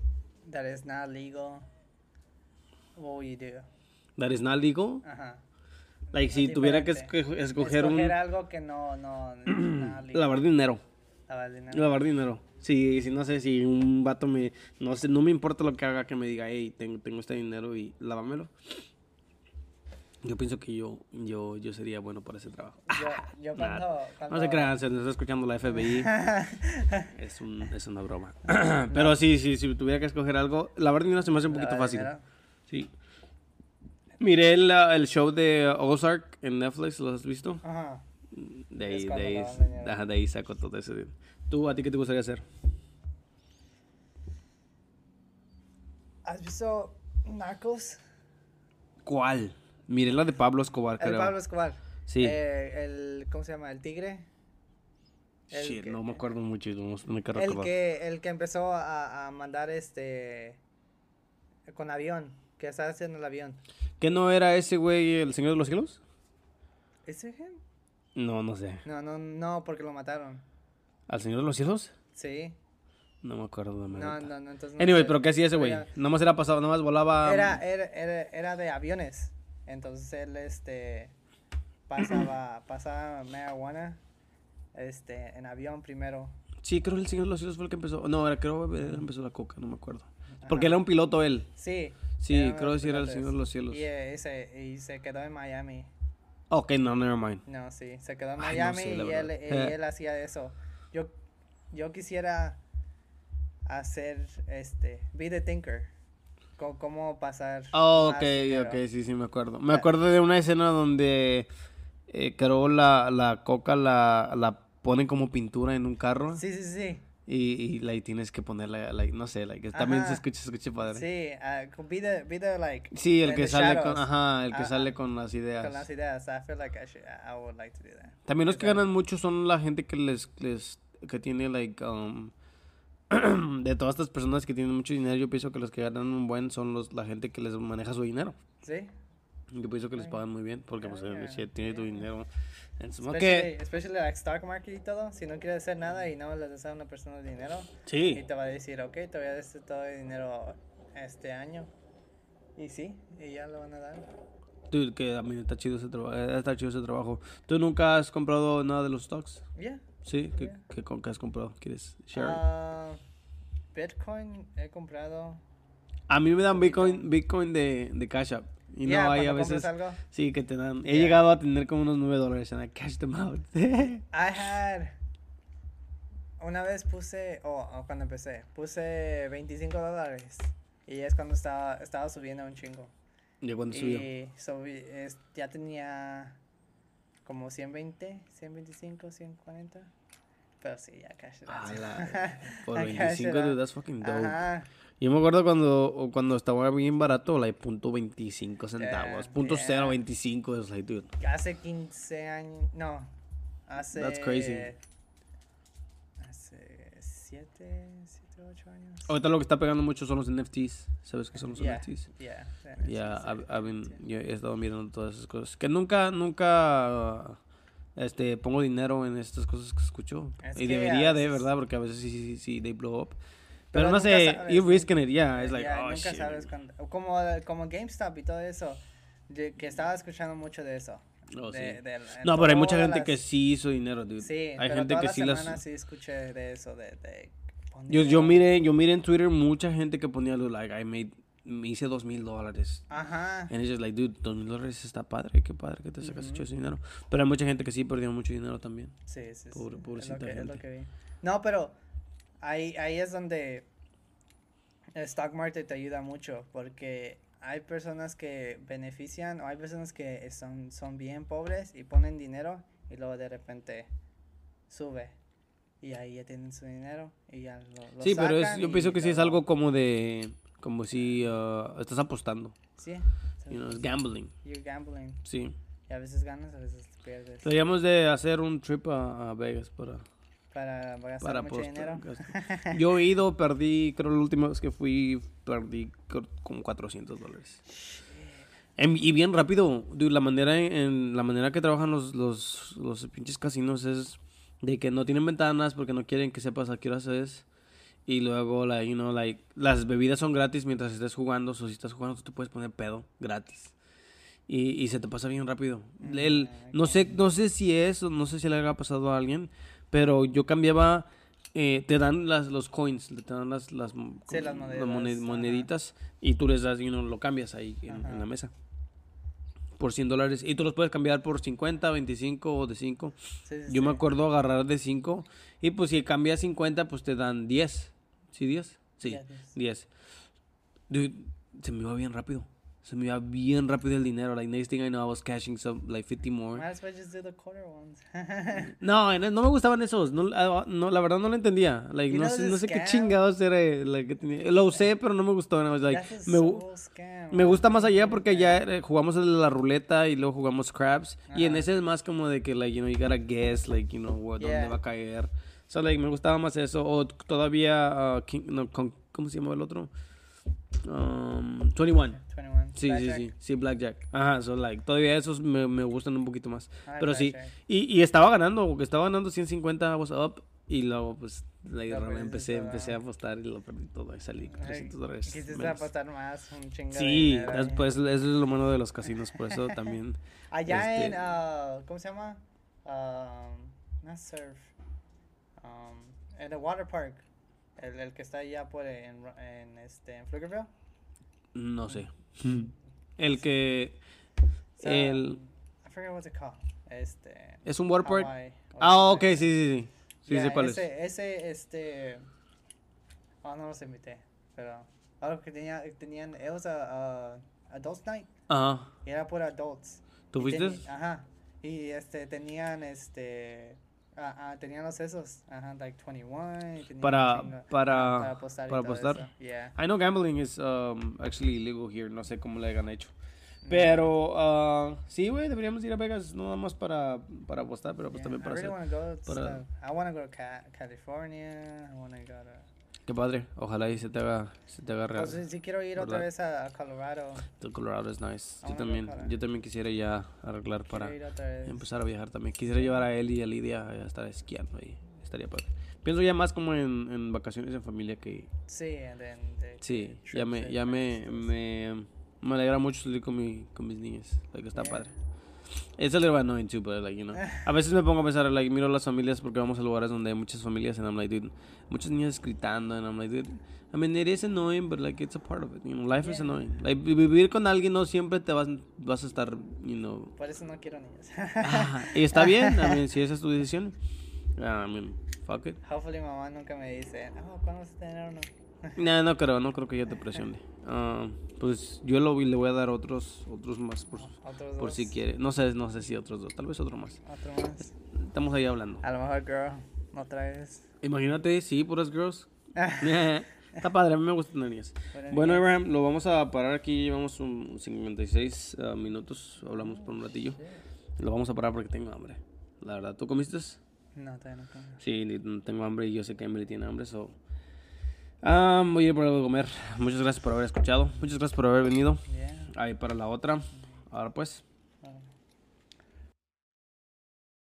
that is not legal, what will you do? That is not legal. Ajá. Like, si tuviera que esco- Diferente. escoger un... algo que no, no. <clears throat> Lavar dinero. Lavar dinero. Lavar dinero. Si, si no sé, si un vato me... No sé, no me importa lo que haga, que me diga, hey, tengo, tengo este dinero y lávamelo. Yo pienso que yo, yo, yo sería bueno para ese trabajo. Yo, yo Nada. <laughs> cuando, No cuando... se crean, se nos está escuchando la FBI. <laughs> es, un, es una broma. <clears throat> Pero sí, sí, si tuviera que escoger algo, lavar dinero se me hace un poquito fácil. Sí. Miré el, el show de Ozark en Netflix, ¿lo has visto? Ajá. De ahí, de cuando ahí, ajá, de ahí saco todo ese. ¿Tú, a ti qué te gustaría hacer? ¿Has visto Narcos? ¿Cuál? Miré la de Pablo Escobar, El creo. Pablo Escobar. Sí. Eh, el, ¿cómo se llama? El tigre. el Shit, que- no me acuerdo mucho, no, me quiero El que, el que empezó a, a mandar este con avión, que estaba haciendo el avión. ¿Qué no era ese güey, el Señor de los Cielos? ¿Ese? No, no sé. No, no, no, porque lo mataron. ¿Al Señor de los Cielos? Sí. No me acuerdo de No, no, no, entonces no Anyway, sé. pero ¿qué hacía ese güey? Era- Nomás era pasado, nomás volaba. Era, era, era, era de aviones. Entonces él este pasaba, <clears throat> pasaba marihuana este en avión primero. Sí, creo que el Señor de los Cielos fue el que empezó. No, era, creo que él empezó la coca, no me acuerdo. Porque Ajá. era un piloto él. Sí. Sí, creo que sí era el. Señor de los Cielos. Y, eh, se, y se quedó en Miami. Ok, no, never mind. No, sí, se quedó en Ay, no Miami sé, y, él, y él hacía eso. Yo, yo quisiera hacer este, be the thinker. Co- cómo pasar. Oh, ok, dinero. ok, sí, sí, me acuerdo. Me acuerdo de una escena donde eh, creo la, la coca la, la ponen como pintura en un carro Sí, sí, sí. y, y like, tienes que ponerla, like, no sé, like, también se Ajá. escucha, se escucha padre. Sí, ah, con- be the, be the, like. Sí, el que sale con, ajá, el que Ajá. sale con las ideas. Con las ideas. I feel like I, should, I would like to do that. También los que ganan mucho son la gente que les, les que tiene like um, <clears throat> de todas estas personas que tienen mucho dinero, yo pienso que los que ganan un buen son los la gente que les maneja su dinero. Sí. Yo pienso que les pagan muy bien porque pues Ah, eh, yeah, si tiene tu yeah. dinero. Es como Especially, especially like stock market y todo. Si no quieres hacer nada y no le das a una persona dinero. Y sí, te va a decir, ok, te voy a dar este todo el dinero este año. Y sí, y ya lo van a dar. dude, que a mí está chido ese trabajo, está chido ese trabajo. ¿Tú nunca has comprado nada de los stocks? Yeah. Sí, ¿qué, qué, qué has comprado? ¿Quieres share? Ah, Bitcoin he comprado. a mí me dan Bitcoin, Bitcoin de, de Cash App. Y Yeah, no hay a veces algo. Sí, que te dan. He Yeah. llegado a tener como unos 9 dólares and I cashed them out. I had. Una vez puse, o o cuando empecé, puse 25 dólares. Y es cuando estaba, estaba subiendo un chingo. ¿Ya cuando subió? Y subí- es- ya tenía como 120, 125, 140. Pero sí, ya cash la- <laughs> Por I cashed 25, it dude, that's fucking dope. Ajá. Yo me acuerdo cuando, cuando estaba bien barato, like, punto 25 centavos. Yeah, punto yeah. 0.25, es like, dude. Hace 15 años, no, hace... That's crazy. Hace 7, 7, 8 años. Ahorita lo que está pegando mucho son los NFTs. ¿Sabes qué son los Yeah, NFTs? yeah, Ya, sí, I've- sí, I've been- sí. yo he estado mirando todas esas cosas. Que nunca, nunca, este, pongo dinero en estas cosas que escucho. Es y que debería de, ¿verdad? Porque a veces sí, sí, sí, they blow up. Pero Pero, no sé, sabes, you risking it, yeah. It's like, oh, nunca shit. sabes cuándo- como, como GameStop y todo eso, de- que estaba escuchando mucho de eso. Oh, de- sí. de- en No, pero hay mucha gente las- que sí hizo dinero, dude. Sí, hay pero gente que sí las... sí escuché de eso, de... Yo, yo miré, yo miré en Twitter mucha gente que ponía, like, I made, me hice dos mil dólares. Ajá. And it's just like, dude, dos mil dólares está padre, qué padre que te sacas Ujú. ese dinero. Pero hay mucha gente que sí perdió mucho dinero también. Sí, sí, sí. Pobre- es, lo que, es lo que vi. No, pero ahí, ahí es donde el stock market te ayuda mucho porque hay personas que benefician o hay personas que son, son bien pobres y ponen dinero y luego de repente sube y ahí ya tienen su dinero y ya lo, lo sí, pero es, sacan yo pienso que sí es algo como de, como si uh, estás apostando. Sí, You know, it's gambling. you're gambling Sí. y a veces ganas, a veces pierdes Deberíamos de hacer un trip a, a Vegas para, para gastar para mucho apostar, dinero. gastar. <laughs> Yo he ido, perdí, creo la última vez que fui, perdí como 400 dólares. Em- y bien rápido, dude, la manera en, en la manera que trabajan los, los, los pinches casinos es de que no tienen ventanas porque no quieren que sepas a qué horas es. Y luego, like, you know, like, las bebidas son gratis mientras estés jugando. O si estás jugando, tú te puedes poner pedo gratis. Y, y se te pasa bien rápido. Mm, El- no, sé, no sé si es, no sé si le haya pasado a alguien, pero yo cambiaba, eh, te dan las, los coins, te dan las, las, Sí, las monedas, mone- ajá. moneditas y tú les das, you know, lo cambias ahí en, en la mesa. Por 100 dólares. Y tú los puedes cambiar por 50, 25 o de 5. Sí, sí, Yo me acuerdo agarrar de 5. Y pues si cambias 50, pues te dan 10. ¿Sí, 10? Sí, Ya, pues. 10. Dude, se me iba bien rápido. Se me iba bien rápido el dinero. Like, next thing I know, I was cashing some, like 50 more. Might as well just do the quarter ones. <laughs> No, no, me gustaban esos. No, ah, no, la verdad no lo entendía. Like, You no, sé, no sé qué chingados era. like, tenía. Lo usé, pero no me gustó. like, me, scam. me gusta más allá porque ya eh, jugamos la ruleta y luego jugamos craps. Y en ese es más como de que, like, you know, you gotta guess, like, you know, where- dónde Yeah. va a caer. So, like, me gustaba más eso. O todavía, ah, King- no, con- ¿cómo se llama el otro? Um, 21. 21. Sí, sí, Blackjack. sí, sí, Blackjack. Ajá, so like, todavía esos me, me gustan un poquito más. Ay, Pero sí, y, y estaba ganando, porque estaba ganando 150, I was up, y luego pues like, empecé, empecé a apostar y lo perdí todo, y salí con Ay, 300 dólares. Quisiste apostar más, un chingo de Sí, es- ahí. pues eso es lo bueno de los casinos, por eso también. <laughs> Allá este- en, ah, ¿cómo se llama? Um, no surf. Um, en el water park. El, el que está allá por en, en, este, en Pflugerville. No sé. <laughs> El que... So, El, I forget what's it called. Este. ¿Es un water park? Hawaii, Ah, ok, sí, sí, sí. Sí, Yeah, sé cuál es. ese, ese, este. Oh, no los invité. Pero. Algo que tenía, tenían. Was a, a adult night. Ajá. Y era por adults. ¿Tú fuiste? Ajá. Y este, tenían este. Ah, ah, tenían los esos. Ajá, like 21. y tenían Para- chingo- para- para apostar. para apostar. Yeah. I know gambling is um, actually illegal here. No sé cómo le hayan hecho. Pero ah, sí, güey, deberíamos ir a Vegas no nada más para, para apostar, pero pues Yeah, también I para really hacer. want to go to para-. I want to go to Ca- California. I want to go to. Qué padre. Ojalá y se te haga, se te haga real. Pues, sí, quiero ir otra ¿verdad? vez a, Colorado. Colorado es nice. Yo también, para- yo también quisiera ya arreglar para Quiero otra vez. empezar a viajar también. Quisiera llevar a él y a Lidia a estar esquiando ahí. Estaría padre. Pienso ya más como en, en vacaciones en familia que... Sí, and then the Sí, ya me, and ya me, me, me alegra mucho salir con, mi, con mis niñas. Like, está Yeah. padre. It's a little annoying too, but like, you know. <laughs> A veces me pongo a pensar, like, miro las familias porque vamos a lugares donde hay muchas familias and I'm like, dude, muchos niños gritando and I'm like, dude, I mean, it is annoying, but like, it's a part of it, you know. Life is annoying. Like, vi- vivir con alguien no siempre te vas, vas a estar, you know. Por eso no quiero niños. ah, y está bien, I mean, <laughs> si esa es tu decisión. I mean, fuck it. Hopefully mamá nunca me dice, oh, ¿cuándo vas a tener uno? <laughs> No, no creo, no creo que ella te presione. Ah, pues yo lo, le voy a dar otros, otros más por, Otros por si quiere. No sé, no sé si otros dos, tal vez otro más. Otro más. Estamos ahí hablando. A lo mejor, girl, no traes. Imagínate, sí, puras girls. <laughs> Está padre, a mí me gustan las niñas. Bueno. Abraham, lo vamos a parar aquí. Llevamos un 56 ah, minutos. Hablamos por un ratillo. Lo vamos a parar porque tengo hambre. La verdad, ¿tú comiste? No, todavía no como. Sí, tengo hambre y yo sé que Emily tiene hambre, so... Ah, voy a ir por algo de comer. Muchas gracias por haber escuchado. Muchas gracias por haber venido. Yeah. Ahí para la otra. Ahora pues.